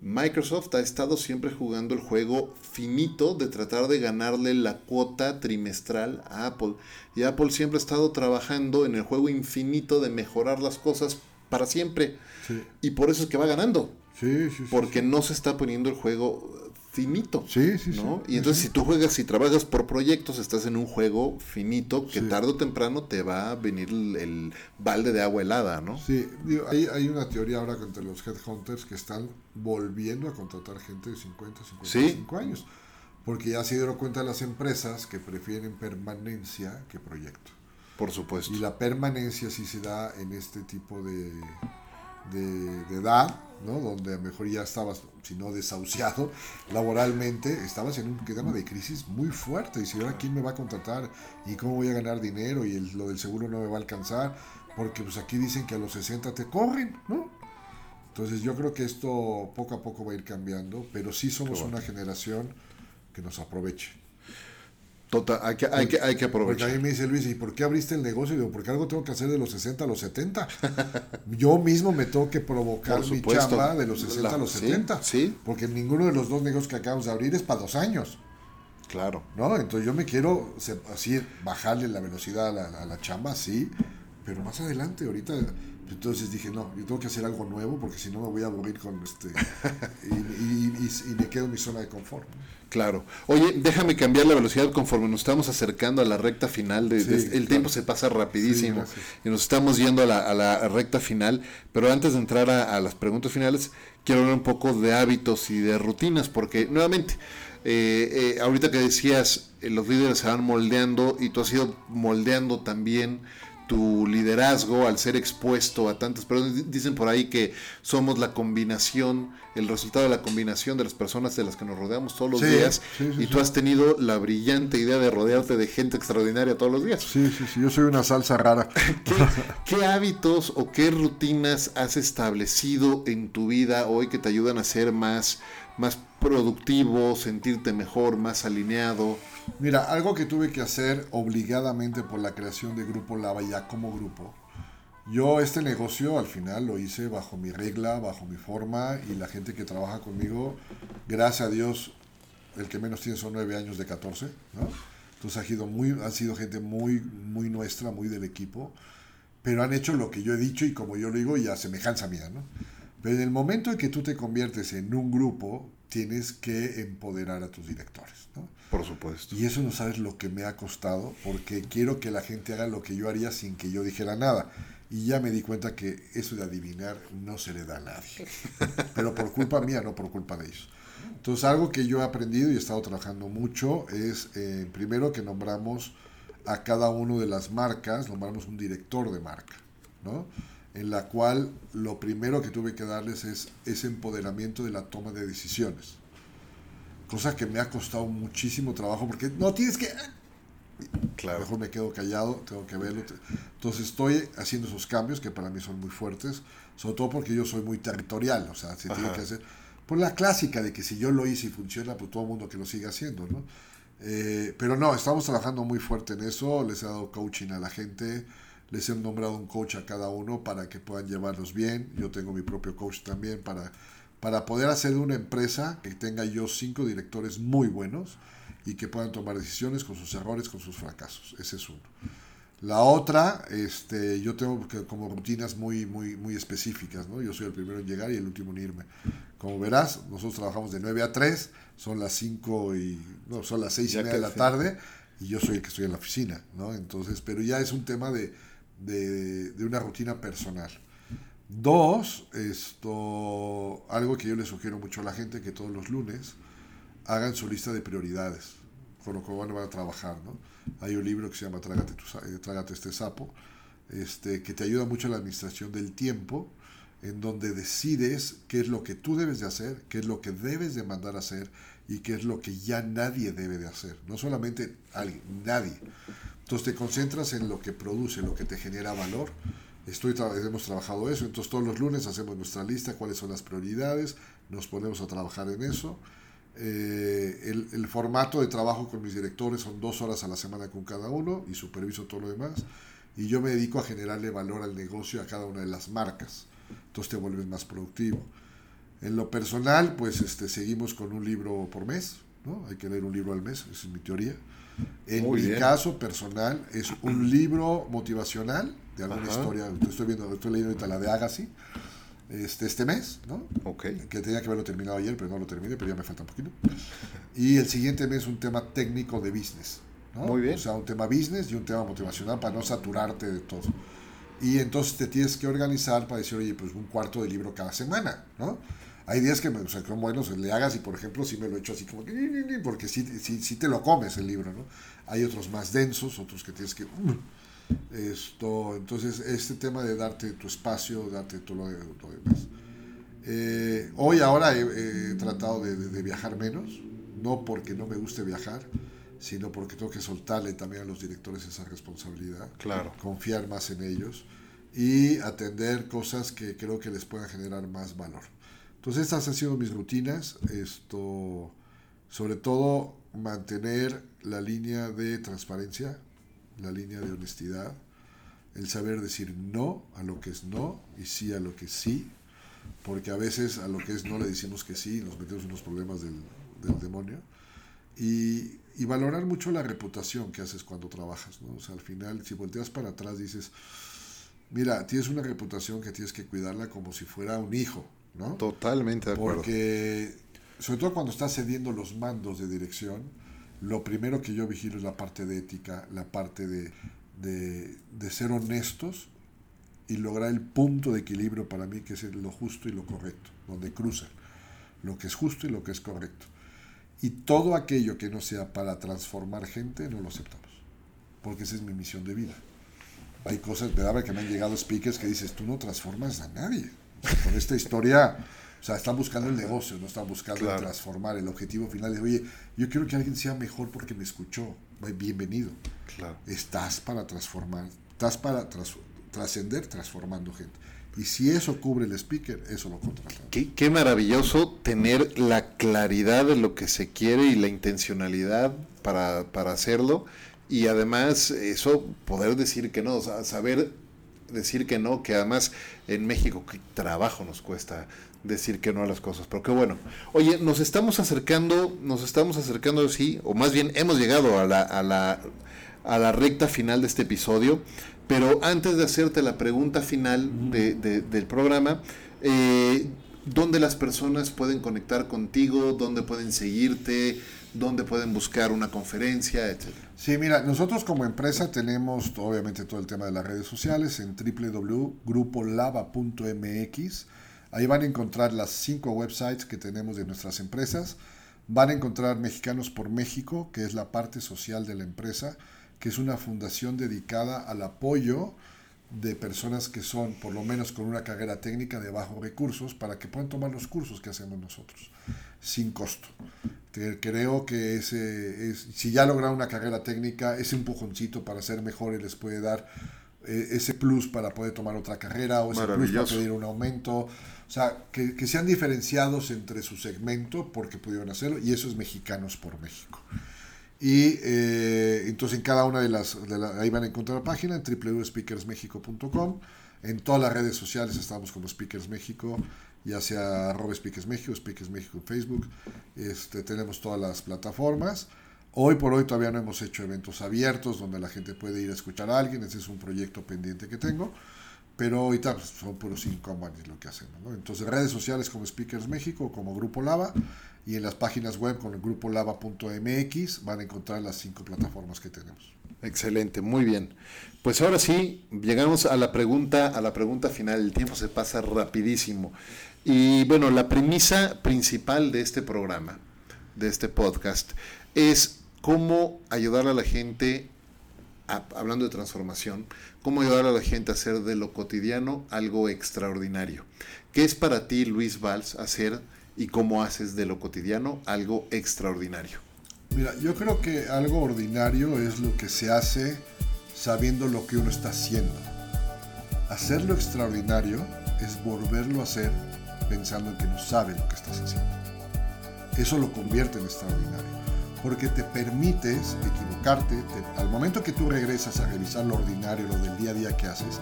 Microsoft ha estado siempre jugando el juego finito de tratar de ganarle la cuota trimestral a Apple. Y Apple siempre ha estado trabajando en el juego infinito de mejorar las cosas para siempre. Sí. Y por eso es que va ganando. Sí, sí, sí, Porque sí. no se está poniendo el juego finito. Sí, sí. ¿no? Sí, Y entonces si tú juegas y trabajas por proyectos, estás en un juego finito que tarde o temprano te va a venir el, el balde de agua helada, ¿no? Sí, digo, hay, hay una teoría ahora entre los headhunters que están volviendo a contratar gente de 50, 55 años. Porque ya se dieron cuenta las empresas que prefieren permanencia que proyecto. Por supuesto. Y la permanencia sí se da en este tipo de, de, de edad, ¿no? Donde a lo mejor ya estabas, si no desahuciado laboralmente, estabas en un tema de crisis muy fuerte. Y si ahora quién me va a contratar y cómo voy a ganar dinero y el- lo del seguro no me va a alcanzar, porque pues aquí dicen que a los 60 te corren, ¿no? Entonces yo creo que esto poco a poco va a ir cambiando, pero sí somos una generación que nos aproveche. Total, hay que, hay que, hay que Porque aprovechar. mí me dice Luis, ¿y por qué abriste el negocio? Y digo, porque algo tengo que hacer de los 60 a los 70. Yo mismo me tengo que provocar mi chamba de los 60 a los sí, 70. sí. Porque ninguno de los dos negocios que acabamos de abrir es para dos años. Claro. ¿no? Entonces yo me quiero así bajarle la velocidad a la, a la chamba, sí, pero más adelante, ahorita. Entonces dije, no, yo tengo que hacer algo nuevo porque si no me voy a aburrir con este. y, y- y- y me quedo en mi zona de confort. Claro. Oye, déjame cambiar la velocidad conforme nos estamos acercando a la recta final. De, Sí, de- el claro. tiempo se pasa rapidísimo Sí, y nos estamos yendo a la, a la recta final. Pero antes de entrar a, a las preguntas finales, quiero hablar un poco de hábitos y de rutinas, porque nuevamente, eh, eh, ahorita que decías, eh, los líderes se van moldeando y tú has ido moldeando también tu liderazgo al ser expuesto a tantas personas. Di- Dicen por ahí que somos la combinación, el resultado de la combinación de las personas de las que nos rodeamos todos los Sí, días. sí, sí, y tú has tenido la brillante idea de rodearte de gente extraordinaria todos los días. Sí, sí, sí, yo soy una salsa rara. ¿Qué, qué hábitos o qué rutinas has establecido en tu vida hoy que te ayudan a ser más, más productivo, sentirte mejor, más alineado? Mira, algo que tuve que hacer obligadamente por la creación de Grupo Lava ya como grupo. Yo este negocio al final lo hice bajo mi regla, bajo mi forma y la gente que trabaja conmigo, gracias a Dios, el que menos tiene son nueve años de 14, ¿no? Entonces ha sido, muy, ha sido gente muy, muy nuestra, muy del equipo, pero han hecho lo que yo he dicho y como yo lo digo y a semejanza mía, ¿no? Pero en el momento en que tú te conviertes en un grupo, tienes que empoderar a tus directores, ¿no? Por supuesto. Y eso no sabes lo que me ha costado, porque quiero que la gente haga lo que yo haría sin que yo dijera nada. Y ya me di cuenta que eso de adivinar no se le da a nadie. Pero por culpa mía, no por culpa de ellos. Entonces, algo que yo he aprendido y he estado trabajando mucho es, eh, primero, que nombramos a cada uno de las marcas, nombramos un director de marca, ¿no? En la cual lo primero que tuve que darles es ese empoderamiento de la toma de decisiones. Cosa que me ha costado muchísimo trabajo porque no tienes que... Claro. Mejor me quedo callado, tengo que verlo. Entonces estoy haciendo esos cambios que para mí son muy fuertes, sobre todo porque yo soy muy territorial, o sea, que hacer... Por la clásica de que si yo lo hice y funciona, pues todo el mundo que lo siga haciendo, ¿no? Eh, pero no, estamos trabajando muy fuerte en eso, les he dado coaching a la gente, les he nombrado un coach a cada uno para que puedan llevarlos bien, yo tengo mi propio coach también para, para poder hacer una empresa que tenga yo cinco directores muy buenos y que puedan tomar decisiones con sus errores, con sus fracasos, ese es uno. La otra, este, yo tengo como rutinas muy, muy, muy específicas, ¿no? Yo soy el primero en llegar y el último en irme. Como verás, nosotros trabajamos de 9 a 3, son las 5 y, no, son las 6 y media de la tarde y yo soy el que estoy en la oficina, ¿no? Entonces, pero ya es un tema de, de, de una rutina personal. Dos, esto, algo que yo le sugiero mucho a la gente, que todos los lunes hagan su lista de prioridades con lo que van a trabajar, ¿no? Hay un libro que se llama Trágate, eh, Trágate este sapo, este, que te ayuda mucho en la administración del tiempo, en donde decides qué es lo que tú debes de hacer, qué es lo que debes de mandar a hacer y qué es lo que ya nadie debe de hacer. No solamente alguien, nadie. Entonces te concentras en lo que produce, lo que te genera valor. Estoy hemos trabajado eso, entonces todos los lunes hacemos nuestra lista, cuáles son las prioridades, nos ponemos a trabajar en eso. Eh, el, formato de trabajo con mis directores son dos horas a la semana con cada uno y superviso todo lo demás. Y yo me dedico a generarle valor al negocio a cada una de las marcas entonces te vuelves más productivo. En lo personal, pues este, seguimos con un libro por mes, ¿no? Hay que leer un libro al mes, esa es mi teoría. En mi caso personal, es un libro motivacional de alguna historia. Estoy viendo, estoy leyendo ahorita la de Agassi, este, este mes, ¿no? Que tenía que haberlo terminado ayer, pero no lo terminé, pero ya me falta un poquito. Y el siguiente mes un tema técnico de business, ¿no? Muy bien. O sea, un tema business y un tema motivacional para no saturarte de todo. Y entonces te tienes que organizar para decir, oye, pues un cuarto de libro cada semana, ¿no? Hay días que me, o sea, son buenos, le hagas y por ejemplo si me lo echo así como que, porque sí, sí, te lo comes el libro, ¿no? Hay otros más densos, otros que tienes que... Uh, esto, entonces, este tema de darte tu espacio, darte todo lo, demás. Eh, hoy, ahora he, tratado de, de, viajar menos, no porque no me guste viajar, sino porque tengo que soltarle también a los directores esa responsabilidad, claro. confiar más en ellos y atender cosas que creo que les puedan generar más valor. Entonces estas han sido mis rutinas, esto, sobre todo mantener la línea de transparencia, la línea de honestidad, el saber decir no a lo que es no y sí a lo que sí, porque a veces a lo que es no le decimos que sí y nos metemos en los problemas del, del demonio. Y, y valorar mucho la reputación que haces cuando trabajas, ¿no? O sea, al final, si volteas para atrás, dices, mira, tienes una reputación que tienes que cuidarla como si fuera un hijo, ¿no? Totalmente de acuerdo. Porque, sobre todo cuando estás cediendo los mandos de dirección, lo primero que yo vigilo es la parte de ética, la parte de, de, de ser honestos y lograr el punto de equilibrio para mí, que es lo justo y lo correcto, donde cruzan lo que es justo y lo que es correcto. Y todo aquello que no sea para transformar gente, no lo aceptamos. Porque esa es mi misión de vida. Hay cosas, ¿verdad? Que me han llegado speakers que dices, tú no transformas a nadie. Con esta historia, o sea, están buscando el negocio, no están buscando transformar. El objetivo final es, oye, yo quiero que alguien sea mejor porque me escuchó. Bienvenido. Claro. Estás para transformar, estás para trascender transformando gente. Y si eso cubre el speaker, eso lo contrata. Qué, maravilloso tener la claridad de lo que se quiere y la intencionalidad para, hacerlo. Y además eso, poder decir que no, saber decir que no, que además en México qué trabajo nos cuesta decir que no a las cosas, pero qué bueno. Oye, nos estamos acercando, nos estamos acercando, sí, o más bien hemos llegado a la, a la, a la recta final de este episodio. Pero antes de hacerte la pregunta final del programa, eh, ¿dónde las personas pueden conectar contigo? ¿Dónde pueden seguirte? ¿Dónde pueden buscar una conferencia, etcétera? Sí, mira, nosotros como empresa tenemos obviamente todo el tema de las redes sociales en www.grupolava.mx. Ahí van a encontrar las cinco websites que tenemos de nuestras empresas. Van a encontrar Mexicanos por México, que es la parte social de la empresa que es una fundación dedicada al apoyo de personas que son, por lo menos con una carrera técnica de bajos recursos, para que puedan tomar los cursos que hacemos nosotros, sin costo. Creo que ese es, si ya lograron una carrera técnica, ese empujoncito para ser mejores les puede dar eh, ese plus para poder tomar otra carrera o ese plus para pedir un aumento. O sea, que, que, sean diferenciados entre su segmento porque pudieron hacerlo y eso es Mexicanos por México. Y eh, entonces en cada una de las, ahí van a encontrar la página en www.speakersmexico.com. En todas las redes sociales estamos como Speakers México, ya sea arroba Speakers México, Speakers México en Facebook. Este, tenemos todas las plataformas. Hoy por hoy todavía no hemos hecho eventos abiertos donde la gente puede ir a escuchar a alguien. Ese es un proyecto pendiente que tengo. Pero ahorita pues, son puros incompanies lo que hacemos. Entonces redes sociales como Speakers México, como Grupo Lava y en las páginas web con el grupo lava.mx van a encontrar las cinco plataformas que tenemos. Excelente, muy bien. Pues ahora sí, llegamos a la pregunta, a la pregunta final. El tiempo se pasa rapidísimo. Y bueno, la premisa principal de este programa, de este podcast, es cómo ayudar a la gente, hablando de transformación, cómo ayudar a la gente a hacer de lo cotidiano algo extraordinario. ¿Qué es para ti, Luis Valls, hacer y cómo haces de lo cotidiano algo extraordinario. Mira, yo creo que algo ordinario es lo que se hace sabiendo lo que uno está haciendo. Hacerlo extraordinario es volverlo a hacer pensando en que no sabe lo que estás haciendo. Eso lo convierte en extraordinario, porque te permites equivocarte. al momento que tú regresas a revisar lo ordinario, lo del día a día que haces,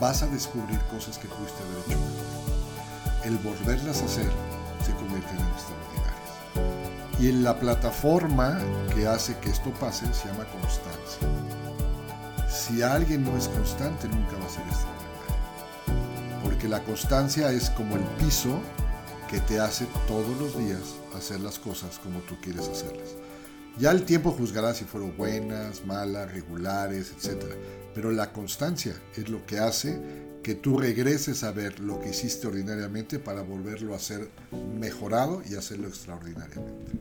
vas a descubrir cosas que pudiste haber hecho. El volverlas a hacer se convierten en extraordinarias. Y en la plataforma que hace que esto pase se llama constancia. Si alguien no es constante, nunca va a ser extraordinario. Porque la constancia es como el piso que te hace todos los días hacer las cosas como tú quieres hacerlas. Ya el tiempo juzgará si fueron buenas, malas, regulares, etc. Pero la constancia es lo que hace que tú regreses a ver lo que hiciste ordinariamente para volverlo a hacer mejorado y hacerlo extraordinariamente.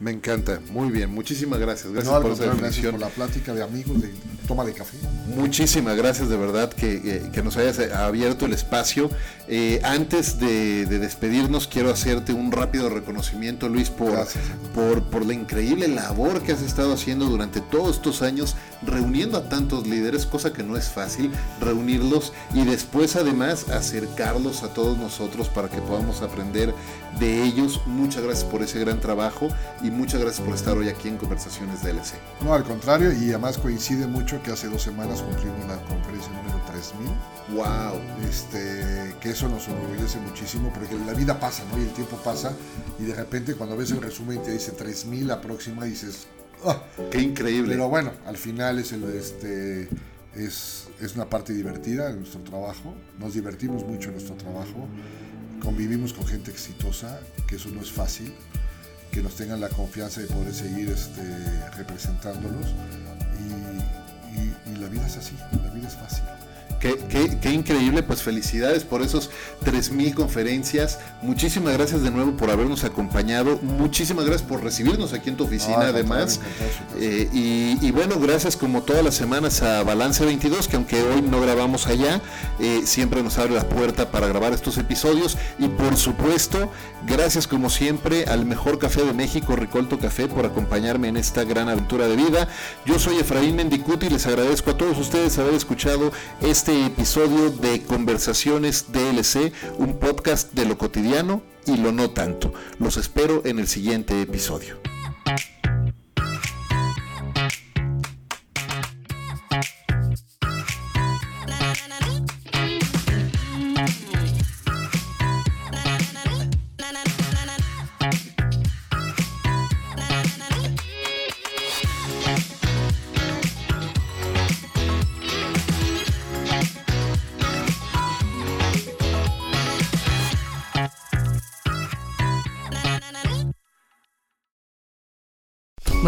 Me encanta, muy bien, muchísimas gracias. Gracias por esa Gracias por la plática de amigos, de toma de café. Muchísimas gracias de verdad que, que, nos hayas abierto el espacio. Eh, antes de, despedirnos, quiero hacerte un rápido reconocimiento, Luis, por, por, por la increíble labor que has estado haciendo durante todos estos años, reuniendo a tantos líderes, cosa que no es fácil, reunirlos y después además acercarlos a todos nosotros para que podamos aprender de ellos. Muchas gracias por ese gran trabajo y muchas gracias por estar hoy aquí en Conversaciones DLC. No, al contrario, y además coincide mucho que hace dos semanas cumplimos la conferencia número 3000. ¡Wow! Este, que eso nos enorgullece muchísimo porque la vida pasa, ¿no? Y el tiempo pasa y de repente cuando ves el resumen te dice 3000 la próxima dices, ¡ah! ¡Qué increíble! Pero bueno, al final es el, este, es, es una parte divertida de nuestro trabajo. Nos divertimos mucho en nuestro trabajo convivimos con gente exitosa, que eso no es fácil, que nos tengan la confianza de poder seguir este, representándolos y, y la vida es así, la vida es fácil. Qué, increíble, pues felicidades por esos 3.000 conferencias. Muchísimas gracias de nuevo por habernos acompañado. Muchísimas gracias por recibirnos aquí en tu oficina además. Eh, y, bueno, gracias como todas las semanas a Balance 22, que aunque hoy no grabamos allá, eh, siempre nos abre la puerta para grabar estos episodios. Y por supuesto, gracias como siempre al mejor café de México, Ricolto Café, por acompañarme en esta gran aventura de vida. Yo soy Efraín Mendicuti y les agradezco a todos ustedes haber escuchado este este episodio de Conversaciones DLC, un podcast de lo cotidiano y lo no tanto. Los espero en el siguiente episodio.